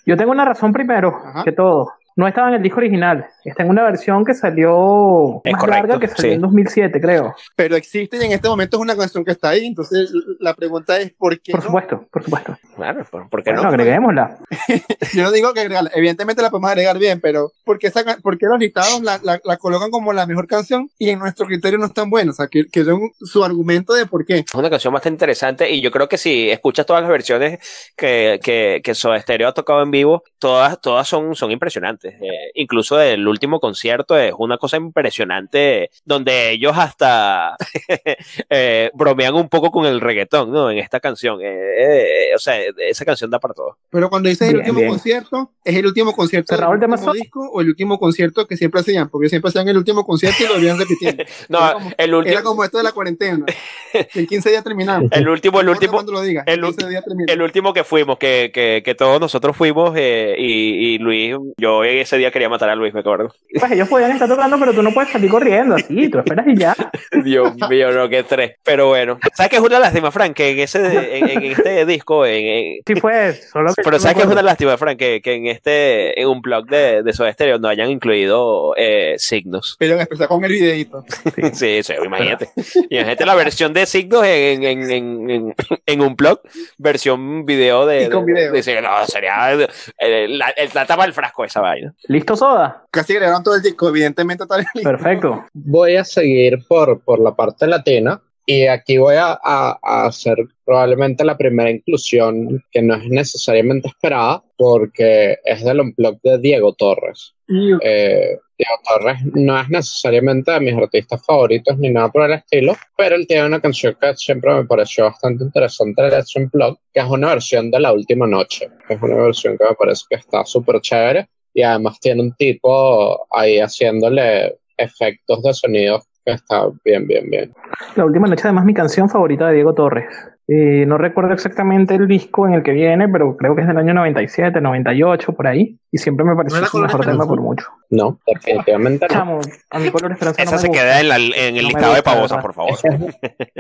Yo tengo una razón primero Ajá. que todo. No estaba en el disco original, está en una versión que salió Es más correcto, larga que salió sí. en 2007, creo. Pero existe y en este momento es una canción que está ahí. Entonces la pregunta es por qué. Por no? supuesto, por supuesto. Claro, ¿por, por qué Bueno, no? agreguémosla. <laughs> Yo no digo que agregarla. Evidentemente la podemos agregar bien, pero ¿por qué, esa ca- por qué los listados la, la- la colocan como la mejor canción y en nuestro criterio no están buenos? O sea, que, que su argumento de por qué. Es una canción bastante interesante y yo creo que si escuchas todas las versiones que, que, que Soda Stereo ha tocado en vivo, todas, todas son, son impresionantes. Eh, incluso el último concierto es una cosa impresionante donde ellos hasta <laughs> eh, bromean un poco con el reggaetón, ¿no? En esta canción. Eh, eh, o sea, esa canción da para todo. Pero cuando dices el último bien. concierto, ¿es el último concierto Cerrado del último solo. disco o el último concierto que siempre hacían? Porque siempre hacían el último concierto y lo iban repitiendo. <laughs> No, Era como- el último, Era como esto de la cuarentena. Que en 15 días terminamos. el último, el último, cuando lo digas, el 15 días terminamos. el último que fuimos, que, que, que todos nosotros fuimos eh, y, y Luis, yo ese día quería matar a Luis, me acuerdo. Pues ellos podían estar tocando, pero tú no puedes salir corriendo así, tú esperas y ya. <laughs> Dios mío, no, qué estrés. Pero bueno, ¿sabes qué es una lástima, Frank? Que en, ese, en, en este disco, en, en- Sí fue, solo que pero ¿sabes qué es una lástima, Frank? Que, que en este, en un blog de, de Soda Stereo no hayan incluido eh, signos. Pero empezar con el videito. <laughs> Sí, sí, imagínate. Imagínate la versión de signos en, en, en, en, en un blog, versión video de. Y con de- video. de- de- no, sería eh, la, el- la tapa del frasco esa vaina. ¿Listo, Soda? Casi grabaron todo el disco, evidentemente está listo. <laughs> Perfecto. Voy a seguir por, por la parte latina y aquí voy a, a- a hacer probablemente la primera inclusión que no es necesariamente esperada porque es del unplug de Diego Torres. Eh, Diego Torres no es necesariamente de mis artistas favoritos ni nada por el estilo, pero él tiene una canción que siempre me pareció bastante interesante de ese unplug, que es una versión de La Última Noche. Es una versión que me parece que está súper chévere y además tiene un tipo ahí haciéndole efectos de sonido que está bien, bien, bien. La última noche, además, mi canción favorita de Diego Torres. Eh, no recuerdo exactamente el disco en el que viene, pero creo que es del año 97, 98, por ahí. Y siempre me pareció ¿No su mejor tema por mucho. No, definitivamente no. Chamo, a mi color esperanza Esa no me se gusta. queda en, la- en el No listado de pavosas, por favor. <laughs>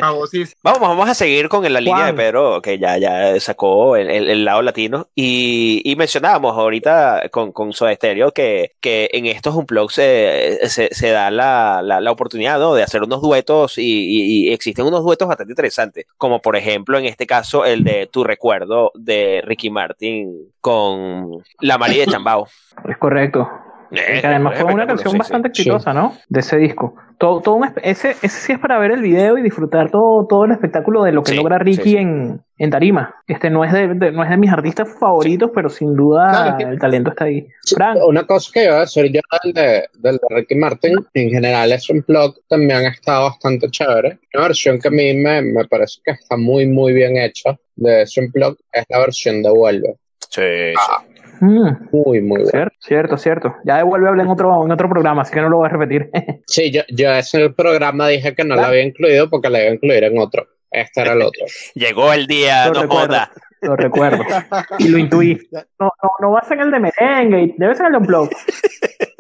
Vamos, vamos a seguir con la línea de. Pedro, que ya, ya sacó el, el- el lado latino. Y, y mencionábamos ahorita con, con Soda Stereo que, que en estos unplugs se, se, se da la, la, la oportunidad ¿no? de hacer unos duetos y, y- y existen unos duetos bastante interesantes, como por ejemplo en este caso el de Tu Recuerdo de Ricky Martin con La María de <clears throat> Es correcto. Eh, que además fue una canción sí, bastante Sí. exitosa, ¿no? De ese disco. Todo, todo un ese, ese sí es para ver el video y disfrutar todo, todo el espectáculo de lo que Sí, logra Ricky sí, sí. En, en tarima. Este no es de, de- no es de mis artistas favoritos, pero sin duda Claro, es que- el talento está ahí. Sí, Frank, Una cosa que iba a decir yo del de, del de Ricky Martin, en general es un blog también ha estado bastante chévere. Una versión que a mí me, me parece que está muy, muy bien hecha de ese blog es la versión de Vuelve. Sí, sí. Mm, Muy, muy buena. cierto, cierto, cierto. Ya de vuelve a hablar en otro, en otro programa, así que no lo voy a repetir. <laughs> Sí, yo, yo ese en el programa dije que no la había incluido porque la iba a incluir en otro. Este era el <laughs> otro. Llegó el día, Lo no recuerdo. joda. lo recuerdo. <laughs> Y lo intuí. No, no, no va a ser el de merengue, debe ser el de Unplugged. Pero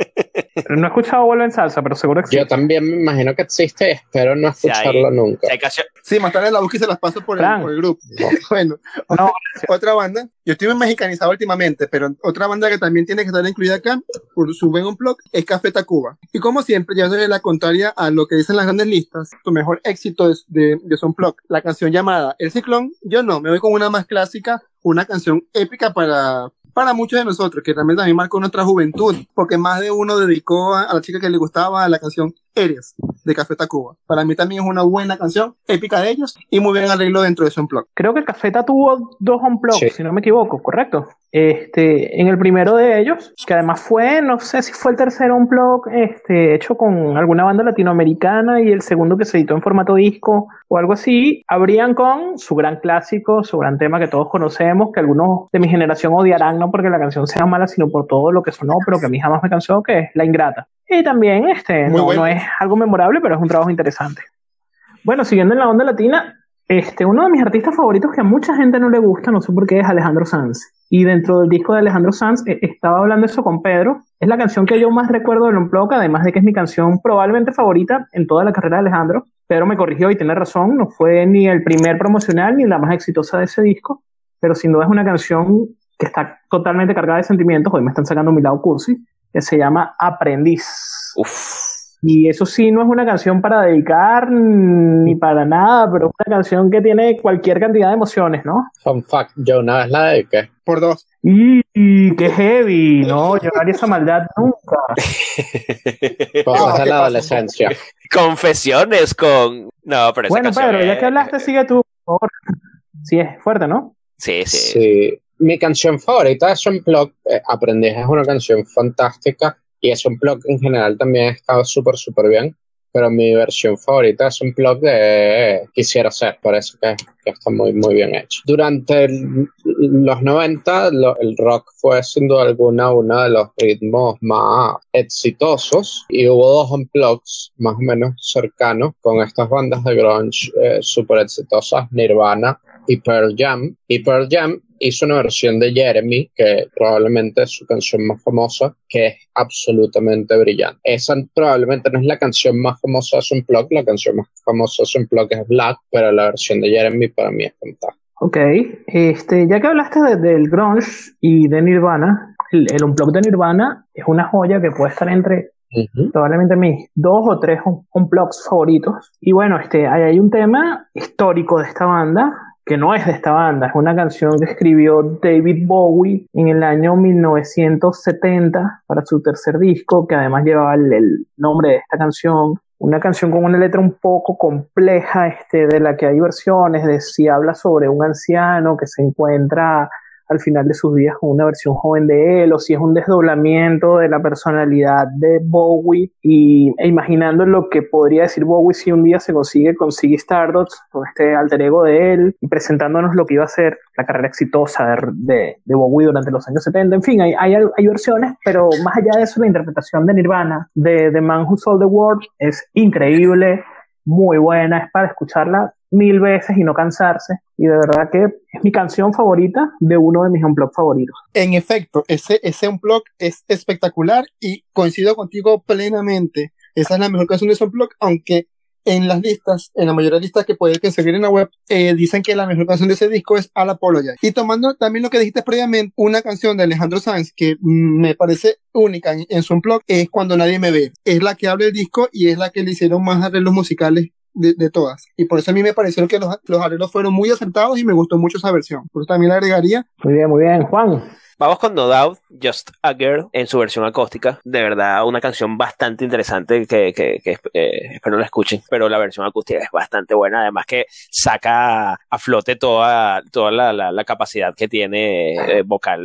no he escuchado Vuelve en Salsa, pero seguro que sí. Yo también me imagino que existe y espero no Sí, ahí- escucharlo nunca. Hay canción- Sí, más tarde la busco y se las paso por el, por el grupo. <laughs> Bueno, No, otra banda, yo estoy mexicanizado últimamente, pero otra banda que también tiene que estar incluida acá por su buen blog es Café Tacuba. Y como siempre, ya soy la contraria a lo que dicen las grandes listas, su mejor éxito es de, de su blog, la canción llamada El Ciclón, yo no, me voy con una más clásica, una canción épica para, para muchos de nosotros, que realmente también marcó nuestra juventud, porque más de uno dedicó a, a la chica que le gustaba la canción Eres de Café Tacuba. Para mí también es una buena canción, épica de ellos, y muy bien arreglo dentro de su blog. creo que Cafeta tuvo dos Unplugged, Sí. si no me equivoco, ¿correcto? Este, en el primero de ellos, que además fue, no sé si fue el tercero un blog este, hecho con alguna banda latinoamericana y el segundo que se editó en formato disco o algo así, abrían con su gran clásico, su gran tema que todos conocemos, que algunos de mi generación odiarán, no porque la canción sea mala, sino por todo lo que sonó, pero que a mí jamás me cansó, que es La Ingrata. Y también, este, no, no es algo memorable, pero es un trabajo interesante. Bueno, siguiendo en la onda latina, este, uno de mis artistas favoritos que a mucha gente no le gusta, no sé por qué, es Alejandro Sanz. Y dentro del disco de Alejandro Sanz, eh, estaba hablando eso con Pedro. Es la canción que yo más recuerdo del Unplug, además de que es mi canción probablemente favorita en toda la carrera de Alejandro. Pedro me corrigió y tiene razón, no fue ni el primer promocional ni la más exitosa de ese disco, pero sin duda es una canción que está totalmente cargada de sentimientos. Hoy me están sacando mi lado cursi, que se llama Aprendiz. Uf. Y eso sí, no es una canción para dedicar ni para nada, pero es una canción que tiene cualquier cantidad de emociones, ¿no? Fun fact, yo una vez la dediqué. Por dos. Y qué heavy, no, yo no haría esa maldad nunca. <laughs> Cosas de la adolescencia. Confesiones con. No, pero esa Bueno, Pedro, ya es- que hablaste, sigue tú, por favor. Sí, es fuerte, ¿no? Sí, sí. Sí. Mi canción favorita de Unplug, eh, Aprendiz, es una canción fantástica y es Unplug en general también ha estado súper, súper bien. Pero mi versión favorita es Unplug de Quisiera Ser, parece que, que está muy, muy bien hecho. Durante el- los 90, lo- el rock fue sin duda alguna uno de los ritmos más exitosos y hubo dos Unplugs más o menos cercanos con estas bandas de grunge eh, súper exitosas, Nirvana y Pearl Jam. Y Pearl Jam hizo una versión de Jeremy, que probablemente es su canción más famosa, que es absolutamente brillante. Esa probablemente no es la canción más famosa de Unplugged, la canción más famosa de Unplugged es Black, pero la versión de Jeremy para mí es fantástica. Ok, este, ya que hablaste de- del grunge y de Nirvana, el, el Unplugged de Nirvana es una joya que puede estar entre Ujú. probablemente mis dos o tres un- unplugs favoritos. Y bueno, este, hay, hay un tema histórico de esta banda, que no es de esta banda, es una canción que escribió David Bowie en el año 1970 para su tercer disco, que además llevaba el, el nombre de esta canción. Una canción con una letra un poco compleja, este, de la que hay versiones, de si habla sobre un anciano que se encuentra al final de sus días con una versión joven de él, o si es un desdoblamiento de la personalidad de Bowie, y e imaginando lo que podría decir Bowie si un día se consigue con Ziggy Stardust, con este alter ego de él, y presentándonos lo que iba a ser la carrera exitosa de, Bowie durante los años 70. En fin, hay, hay, hay versiones, pero más allá de eso, la interpretación de Nirvana, de The Man Who Sold the World, es increíble, muy buena, es para escucharla mil veces y no cansarse. Y de verdad que es mi canción favorita de uno de mis unplugs favoritos. En efecto, ese, ese unplug es espectacular y coincido contigo plenamente. Esa es la mejor canción de ese unplug, aunque en las listas, en la mayoría de listas que pueden conseguir en la web, eh, dicen que la mejor canción de ese disco es All Apologize. Y tomando también lo que dijiste previamente, una canción de Alejandro Sanz que me parece única en, en su unplug es Cuando Nadie Me Ve. Es la que abre el disco y es la que le hicieron más arreglos musicales de, de, todas. Y por eso a mí me pareció que los, los, arreglos fueron muy acertados y me gustó mucho esa versión. Por eso también le agregaría. Muy bien, muy bien. Juan. Vamos con No Doubt, Just a Girl, en su versión acústica. De verdad, una canción bastante interesante que, que, que eh, espero la escuchen, pero la versión acústica es bastante buena. Además que saca a flote toda, toda la, la, la capacidad que tiene eh, vocal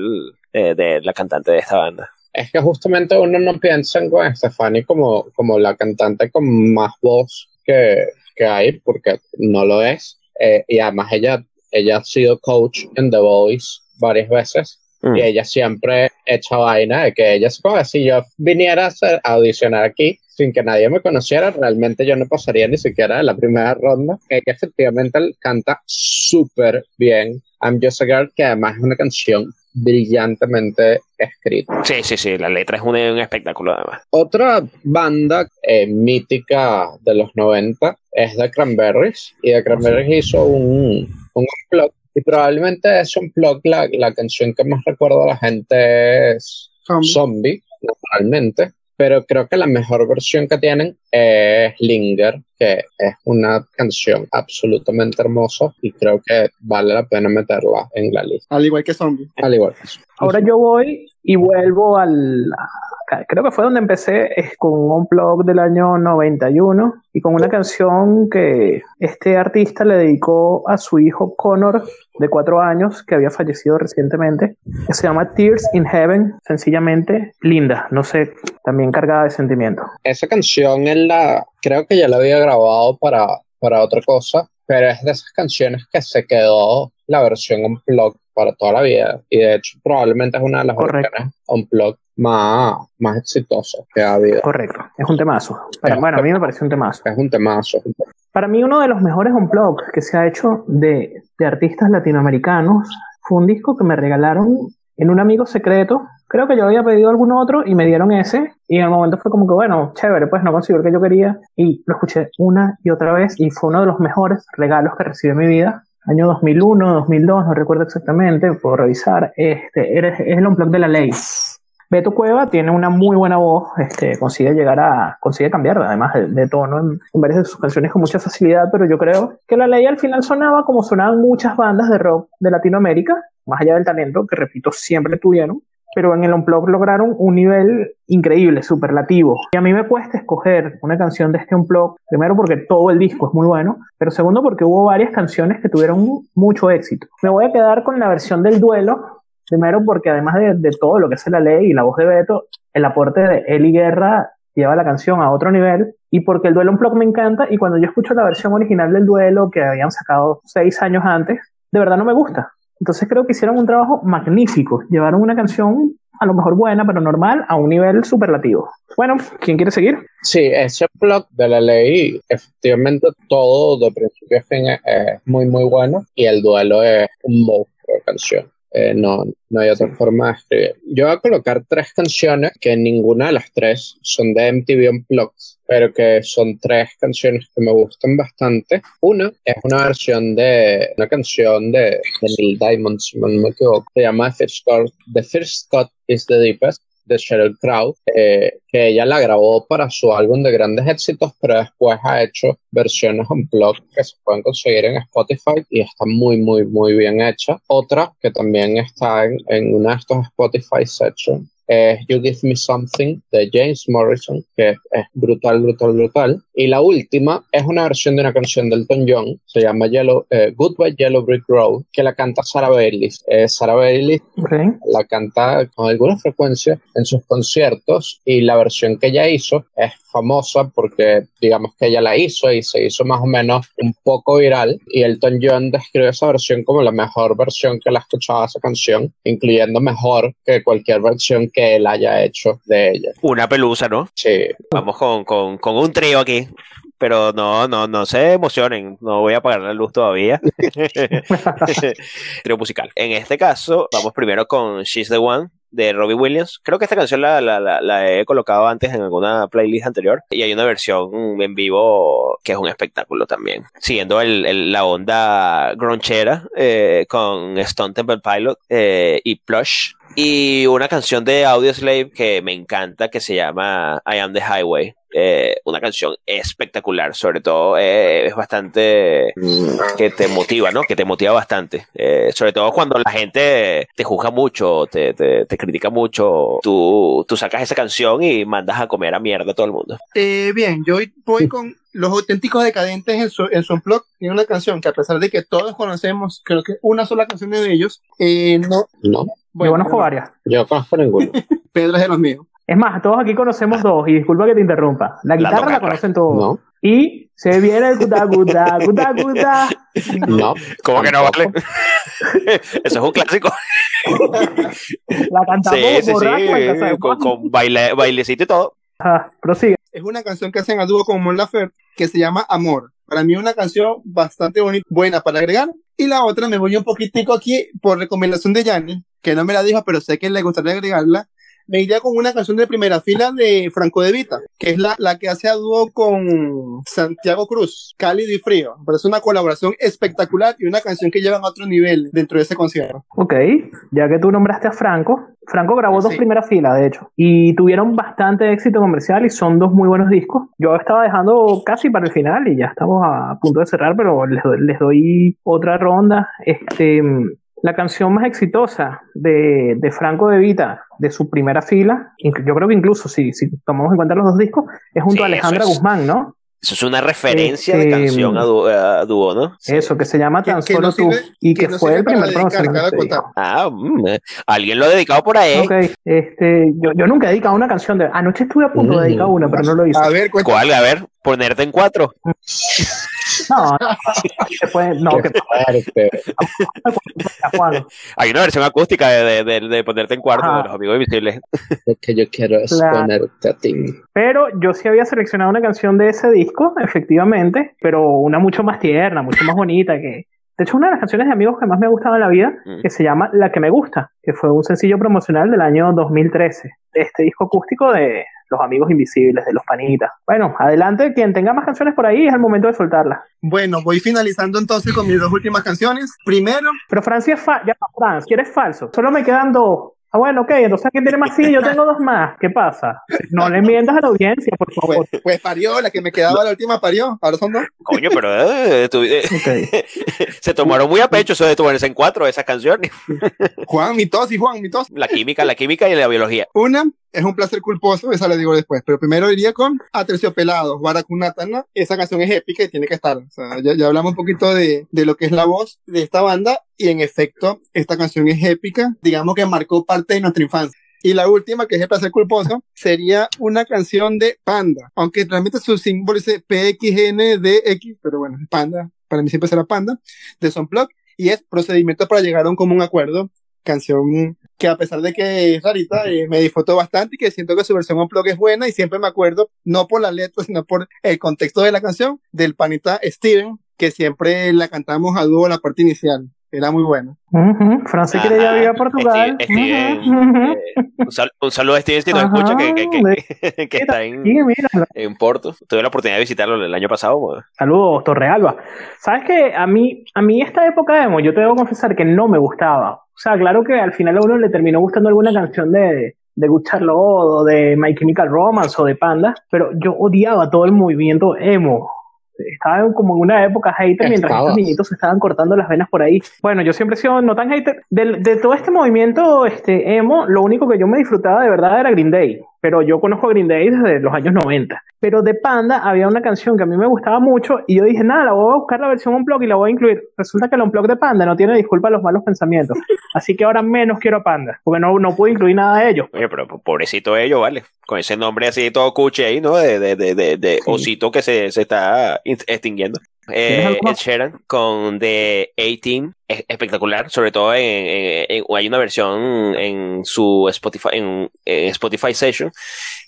eh, de la cantante de esta banda es que justamente uno no piensa en Gwen Stefani como, como la cantante con más voz que, que hay, porque no lo es. Eh, y además ella, ella ha sido coach en The Voice varias veces. Mm. Y ella siempre echa vaina de que ella es como si yo viniera a, hacer, a audicionar aquí sin que nadie me conociera, realmente yo no pasaría ni siquiera de la primera ronda. Ella efectivamente canta súper bien. I'm Just a Girl, que además es una canción brillantemente escrita. Sí, sí, sí, la letra es un, un espectáculo además. Otra banda eh, mítica de los 90 es The Cranberries, y The Cranberries hizo un, un blog, y probablemente es un blog, la, la canción que más recuerdo a la gente es Zombie, Zombie naturalmente, pero creo que la mejor versión que tienen es Linger, que es una canción absolutamente hermosa y creo que vale la pena meterla en la lista. Al igual que Zombie. Al igual que Ahora yo voy y vuelvo al, creo que fue donde empecé es con un blog del año 91 y con una canción que este artista le dedicó a su hijo Connor de cuatro años que había fallecido recientemente, que se llama Tears in Heaven, sencillamente linda, no sé, también cargada de sentimiento. Esa canción en la, creo que ya la había grabado para, para otra cosa, pero es de esas canciones que se quedó la versión un blog para toda la vida y de hecho probablemente es una de las versiones un blog más, más que ha habido. Correcto, es un temazo. Para- Es- bueno, a mí me parece un temazo. Es un temazo. Para mí uno de los mejores unplugged que se ha hecho de, de artistas latinoamericanos fue un disco que me regalaron en un amigo secreto. Creo que yo había pedido algún otro y me dieron ese y en el momento fue como que bueno, chévere, pues no consiguió el que yo quería y lo escuché una y otra vez y fue uno de los mejores regalos que recibí en mi vida. Año 2001, 2002, no recuerdo exactamente, puedo revisar. Este, es el unplugged de la ley. Beto Cueva tiene una muy buena voz, este, consigue llegar a, consigue cambiar además de, de tono en, en varias de sus canciones con mucha facilidad, pero yo creo que la ley al final sonaba como sonaban muchas bandas de rock de Latinoamérica, más allá del talento que repito siempre tuvieron, pero en el Unplugged lograron un nivel increíble, superlativo. Y a mí me cuesta escoger una canción de este Unplugged, primero porque todo el disco es muy bueno, pero segundo porque hubo varias canciones que tuvieron mucho éxito. Me voy a quedar con la versión del duelo, Primero porque además de, todo lo que hace la ley y la voz de Beto, el aporte de Eli Guerra lleva la canción a otro nivel y porque el duelo un me encanta y cuando yo escucho la versión original del duelo que habían sacado seis años antes, de verdad no me gusta. Entonces creo que hicieron un trabajo magnífico. Llevaron una canción a lo mejor buena, pero normal, a un nivel superlativo. Bueno, ¿quién quiere seguir? Sí, ese blog de la ley, efectivamente todo de principio a fin es, es muy, muy bueno y el duelo es un monstruo de canción. Eh, no, no hay otra forma de escribir. Yo voy a colocar tres canciones que ninguna de las tres son de MTV Unplugged, pero que son tres canciones que me gustan bastante. Una es una versión de una canción de, de Neil Diamond, si no me equivoco, se llama The First Cut, The First Cut is the Deepest de Sheryl Crow, eh, que ella la grabó para su álbum de grandes éxitos, pero después ha hecho versiones unplugged que se pueden conseguir en Spotify y está muy, muy, muy bien hecha. Otra que también está en, en una de estos Spotify Sessions es You Give Me Something de James Morrison, que es brutal, brutal, brutal. Y la última es una versión de una canción de Elton John, se llama Yellow, eh, Goodbye Yellow Brick Road, que la canta Sarah Bailey. Eh, Sarah Bailey Okay. la canta con alguna frecuencia en sus conciertos y la versión que ella hizo es famosa porque digamos que ella la hizo y se hizo más o menos un poco viral y Elton John describe esa versión como la mejor versión que la ha escuchado esa canción, incluyendo mejor que cualquier versión que él haya hecho de ella. Una pelusa, ¿no? Sí, Vamos con, con, con un trío aquí. Pero no, no, no se emocionen. No voy a apagar la luz todavía. <laughs> <laughs> trío musical. En este caso, vamos primero con She's the One de Robbie Williams. Creo que esta canción la, he colocado antes en alguna playlist anterior. Y hay una versión en vivo que es un espectáculo también. Siguiendo el, la onda gronchera eh, con Stone Temple Pilot eh, y Plush. Y una canción de Audioslave que me encanta que se llama I Am the Highway. Eh, una canción espectacular, sobre todo eh, es bastante que te motiva, ¿no? Que te motiva bastante. Eh, sobre todo cuando la gente te juzga mucho, te, te, te critica mucho, tú, tú sacas esa canción y mandas a comer a mierda a todo el mundo. Eh, bien, yo voy <laughs> con los auténticos decadentes en su, en su unplug. Tiene una canción que a pesar de que todos conocemos, creo que una sola canción de ellos, eh, no. no, yo conozco varias. yo conozco ninguno. <laughs> Pedro es de los míos. Es más, todos aquí conocemos dos, y disculpa que te interrumpa. La guitarra la, conocen todos. No, Y se viene el guda guda, guda guda. no. <laughs> ¿Cómo que no vale? <laughs> Eso es un clásico. La cantamos Sí, sí, borracho en casa de sí. Con, con baile, bailecito y todo. Ajá, prosigue. Es una canción que hacen a dúo con Mon Laferte que se llama Amor. Para mí una canción bastante bonita, buena para agregar. Y la otra me voy un poquitico aquí por recomendación de Yanni, que no me la dijo, pero sé que le gustaría agregarla. Me iría con una canción de primera fila de Franco De Vita, que es la, la que hace a dúo con Santiago Cruz, Cálido y Frío. Me parece una colaboración espectacular y una canción que llevan a otro nivel dentro de ese concierto. Ok, ya que tú nombraste a Franco, Franco grabó dos primeras filas, de hecho, y tuvieron bastante éxito comercial y son dos muy buenos discos. Yo estaba dejando casi para el final y ya estamos a punto de cerrar, pero les, doy- les doy otra ronda. Este, la canción más exitosa de, de, Franco De Vita, de su primera fila, yo creo que incluso si, si tomamos en cuenta los dos discos, es junto a Alejandra Guzmán, ¿no? Eso es una referencia de este, canción a dúo, ¿no? Eso, que se llama Tan Solo Tú. Y que, fue el primer promocional. Ah, mm, eh, alguien lo ha dedicado por ahí. Ok, este, yo, yo nunca he dedicado una canción de. Anoche estuve a punto de dedicar una, pero no lo hice. A ver, ¿cuál? A ver, ponerte en cuatro. <laughs> <laughs> No, no, que <laughs> Hay una versión acústica de, de, de, ponerte en cuarto de los amigos invisibles. Lo que yo quiero es ponerte a ti. Pero yo sí había seleccionado una canción de ese disco, efectivamente, pero una mucho más tierna, mucho más bonita que. De hecho, una de las canciones de amigos que más me ha gustado en la vida, mm. que se llama La que me gusta, que fue un sencillo promocional del año 2013, de este disco acústico de, los amigos invisibles, de los panitas. Bueno, adelante, quien tenga más canciones por ahí es el momento de soltarlas. Bueno, voy finalizando entonces con mis dos últimas canciones. Primero. Pero Francia es falso. Ya, Fran, quieres falso. Solo me quedan dos. Ah, bueno, ok, entonces ¿quién tiene más? Sí, yo tengo dos más. ¿Qué pasa? No le mientas a la audiencia, por favor. Pues, pues parió, la que me quedaba la última parió. Ahora son dos. Coño, pero eh, <laughs> se tomaron muy a pecho eso de ponerse en cuatro esas canciones. Juan, mi tos y Juan, mi tos. La química, la química y la biología. Una es un placer culposo, esa la digo después, pero primero iría con Aterciopelados, Baracunatana, esa canción es épica y tiene que estar, o sea, ya, ya hablamos un poquito de, de, lo que es la voz de esta banda y en efecto, esta canción es épica, digamos que marcó parte de nuestra infancia. Y la última, que es el placer culposo, sería una canción de Panda, aunque realmente su símbolo dice PXNDX, pero bueno, Panda, para mí siempre será Panda, de Sonplug, y es procedimiento para llegar a un común acuerdo, canción que a pesar de que es rarita, eh, me disfrutó bastante y que siento que su versión unplug es buena y siempre me acuerdo, no por la letra, sino por el contexto de la canción, del panita Steven, que siempre la cantamos a dúo la parte inicial. Era muy buena. Uh Francia quiere ya vivir a Portugal. Eh, un, saludo a Steven si nos escucha, que, que, que, <laughs> está en, en, Porto. Tuve la oportunidad de visitarlo el año pasado. Pues. Saludos, Torrealba. Sabes que a mí, a mí esta época de emo, yo te debo confesar que no me gustaba. O sea, claro que al final a uno le terminó gustando alguna canción de, de Good o de My Chemical Romance o de Panda, pero yo odiaba todo el movimiento emo. Estaba como en una época hater mientras estos niñitos se estaban cortando las venas por ahí. Bueno, yo siempre he sido no tan hater. De, de todo este movimiento este, emo, lo único que yo me disfrutaba de verdad era Green Day pero yo conozco a Green Day desde los años 90. Pero de Panda había una canción que a mí me gustaba mucho y yo dije, nada, la voy a buscar la versión Unplug y la voy a incluir. Resulta que el Unplug de Panda no tiene disculpa a los malos pensamientos. Así que ahora menos quiero a Panda, porque no, no pude incluir nada de ellos. Oye, pero pobrecito ellos, ¿vale? Con ese nombre así todo cuche ahí, ¿no? De, de, de, de, osito que se, se está extinguiendo. Eh, Ed Sheeran con The A-Team es espectacular, sobre todo en, hay una versión en su Spotify, en, Spotify Session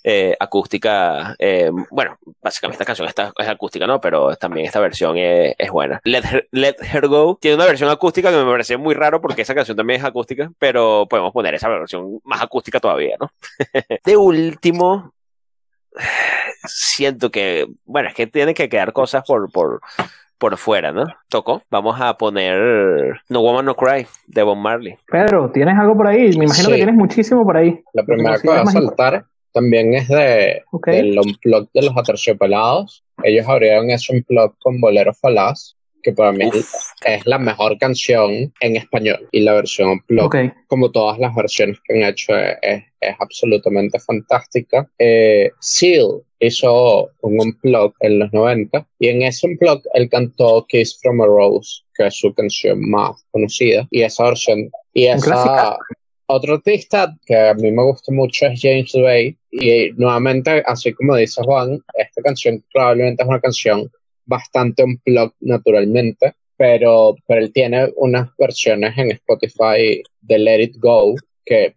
eh, acústica. Eh, bueno, básicamente esta canción está, es acústica, ¿no? Pero también esta versión es, buena. Let her, Let Her, Go tiene una versión acústica que me parece muy raro porque esa canción también es acústica, pero podemos poner esa versión más acústica todavía, ¿no? <laughs> de último, siento que, bueno, es que tienen que quedar cosas por, por, por fuera, ¿no? Tocó. Vamos a poner No Woman No Cry de Bob Marley. Pedro, ¿tienes algo por ahí? Me imagino que tienes muchísimo por ahí. La primera que voy a saltar también es de del unplug de los aterciopelados. Ellos abrieron ese unplug con Bolero Falaz que para mí es la mejor canción en español y la versión unplugged, okay. como todas las versiones que han hecho, es, es absolutamente fantástica. Eh, Seal hizo un unplug en los 90 y en ese unplug él cantó Kiss from a Rose, que es su canción más conocida, y esa versión, y esa... Otro artista que a mí me gusta mucho es James Bay y nuevamente, así como dice Juan, esta canción probablemente es una canción bastante un plug naturalmente, pero, pero él tiene unas versiones en Spotify de Let It Go que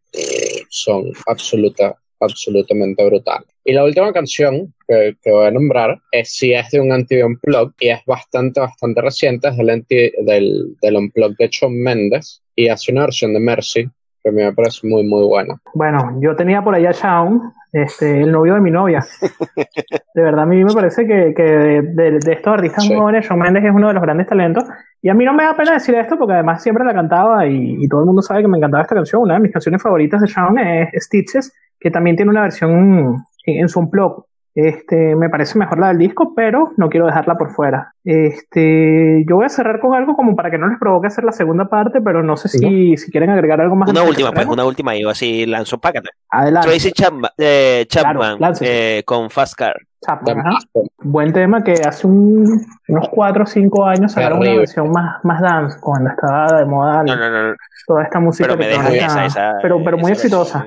son absoluta, absolutamente brutales. Y la última canción que, que, voy a nombrar es si es de un anti-unplug y es bastante, bastante reciente, es del, anti, del, del unplug de Shawn Mendes y hace una versión de Mercy que me parece muy, muy buena. Bueno, yo tenía por allá a Shawn, este, el novio de mi novia. <laughs> De verdad, a mí me parece que, que de, estos artistas jóvenes, Shawn Mendes es uno de los grandes talentos. Y a mí no me da pena decir esto porque además siempre la cantaba y, todo el mundo sabe que me encantaba esta canción. Una de mis canciones favoritas de Shawn es Stitches, que también tiene una versión en, su blog Este, me parece mejor la del disco, pero no quiero dejarla por fuera. Este, yo voy a cerrar con algo como para que no les provoque hacer la segunda parte, pero no sé si, si quieren agregar algo más. Una última, pues, una última, yo así lanzo, págate. Adelante. Tracy Chapman, eh, Chapman eh, con Fast Car. Chapman, Buen tema que hace un, unos 4 o 5 años sacaron una versión más, más dance, cuando estaba de moda no, no, no, toda esta música. Pero, que esa, esa, pero, pero muy exitosa.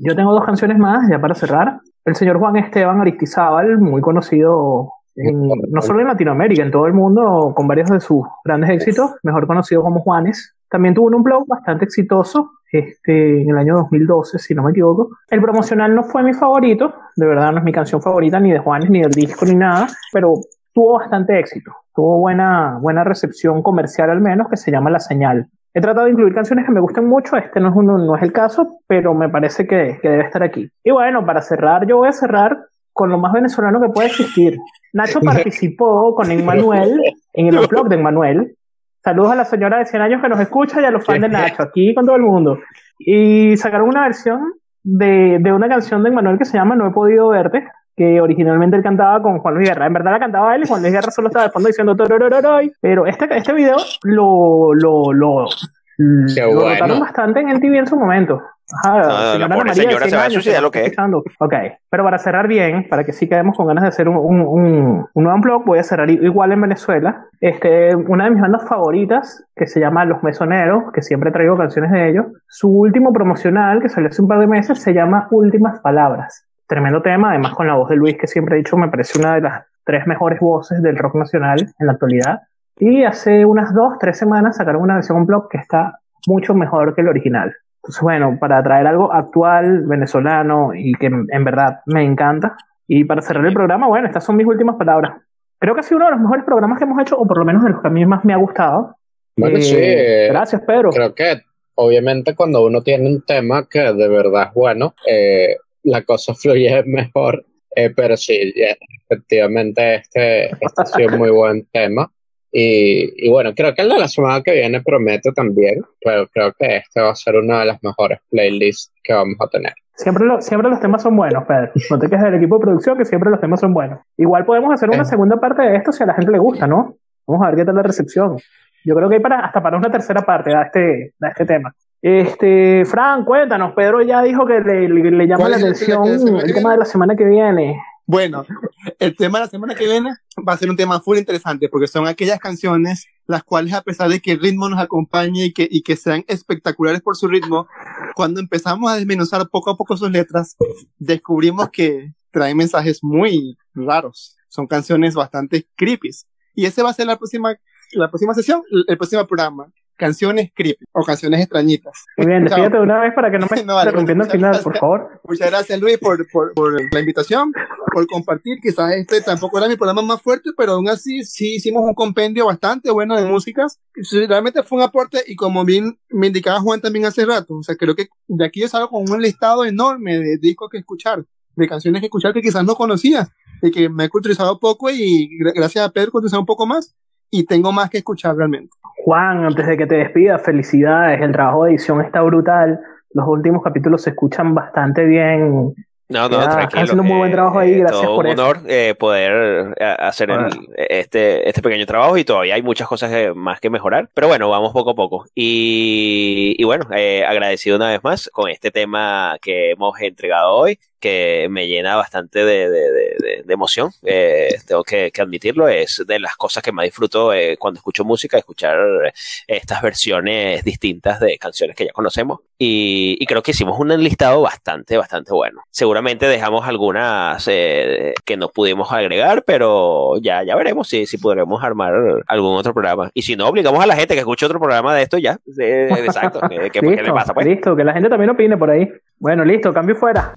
Yo tengo dos canciones más ya para cerrar. El señor Juan Esteban Aristizábal, muy conocido no solo en Latinoamérica, en todo el mundo, con varios de sus grandes éxitos, mejor conocido como Juanes. También tuvo un blog bastante exitoso este, en el año 2012, si no me equivoco. El promocional no fue mi favorito, de verdad no es mi canción favorita ni de Juanes, ni del disco, ni nada, pero tuvo bastante éxito. Tuvo buena, buena recepción comercial al menos, que se llama La Señal. He tratado de incluir canciones que me gusten mucho, este no es, uno, no es el caso, pero me parece que, debe estar aquí. Y bueno, para cerrar, yo voy a cerrar con lo más venezolano que puede existir. Nacho <laughs> participó con Emmanuel en el <laughs> blog de Emmanuel. Saludos a la señora de 100 años que nos escucha y a los fans de Nacho, aquí con todo el mundo. Y sacaron una versión de, de una canción de Emmanuel que se llama No he podido verte, que originalmente él cantaba con Juan Luis Guerra. En verdad la cantaba él y Juan Luis Guerra solo estaba de fondo diciendo Pero este, este video lo, lo, lo, lo notaron bastante en el TV en su momento. Ajá, la pobre señora se va a suicidar lo que es. Ok, pero para cerrar bien, para que sí quedemos con ganas de hacer un, un, un, un nuevo blog, voy a cerrar igual en Venezuela. Este, una de mis bandas favoritas, que se llama Los Mesoneros, que siempre traigo canciones de ellos. Su último promocional, que salió hace un par de meses, se llama Últimas Palabras. Tremendo tema, además con la voz de Luis, que siempre he dicho me parece una de las tres mejores voces del rock nacional en la actualidad. Y hace unas dos, tres semanas sacaron una versión blog que está mucho mejor que el original. Entonces, bueno, para traer algo actual, venezolano y que en verdad me encanta. Y para cerrar el programa, bueno, estas son mis últimas palabras. Creo que ha sido uno de los mejores programas que hemos hecho, o por lo menos de los que a mí más me ha gustado. Bueno, Eh, sí. Gracias, Pedro. Creo que obviamente cuando uno tiene un tema que de verdad es bueno, eh, la cosa fluye mejor. Eh, pero sí, ya, efectivamente este, este ha sido un muy buen tema. Y, y bueno, creo que el de la semana que viene promete también, pero creo que este va a ser una de las mejores playlists que vamos a tener. Siempre, lo- siempre los temas son buenos, Pedro. No te quejes del equipo de producción, que siempre los temas son buenos. Igual podemos hacer una Eh. segunda parte de esto si a la gente le gusta, ¿no? Vamos a ver qué tal la recepción. Yo creo que hay para, hasta para una tercera parte a este, a este tema. Este, Fran, cuéntanos. Pedro ya dijo que le, le- le llama ¿Cuál la atención el- tema de la semana que viene. Bueno, el tema de la semana que viene va a ser un tema full interesante porque son aquellas canciones las cuales a pesar de que el ritmo nos acompañe y que, y que sean espectaculares por su ritmo, cuando empezamos a desmenuzar poco a poco sus letras, descubrimos que traen mensajes muy raros. Son canciones bastante creepy. Y ese va a ser la próxima, la próxima sesión, el próximo programa. Canciones creepy o canciones extrañitas. Muy bien, Chao. despídete de una vez para que no me <laughs> No, al muchas final, gracias. por favor. Muchas gracias Luis por, por, por la invitación, por compartir. Quizás este tampoco era mi programa más fuerte, pero aún así sí hicimos un compendio bastante bueno de músicas. Realmente fue un aporte y como bien me indicaba Juan también hace rato, o sea, creo que de aquí yo salgo con un listado enorme de discos que escuchar, de canciones que escuchar que quizás no conocía y que me he culturizado poco y gra- gracias a Pedro culturizado un poco más y tengo más que escuchar realmente. Juan, antes de que te despidas, felicidades. El trabajo de edición está brutal. Los últimos capítulos se escuchan bastante bien. No, no, Ya, tranquilo. haciendo un muy buen trabajo ahí, gracias todo por un eso. honor eh, poder eh, hacer el- este, este pequeño trabajo y todavía hay muchas cosas que- más que mejorar. Pero bueno, vamos poco a poco. Y, y bueno, eh, agradecido una vez más con este tema que hemos entregado hoy, que me llena bastante de, de- de- de- de emoción. Eh, tengo que, que admitirlo. Es de las cosas que más disfruto eh, cuando escucho música, escuchar estas versiones distintas de canciones que ya conocemos. Y, y creo que hicimos un listado bastante, bastante bueno. Seguramente dejamos algunas eh, que no pudimos agregar, pero ya, ya veremos si, si podremos armar algún otro programa. Y si no, obligamos a la gente que escuche otro programa de esto ya. Eh, exacto. ¿Qué, qué- qué le listo, pasa? Pues? listo, que la gente también opine por ahí. Bueno, listo, cambio fuera.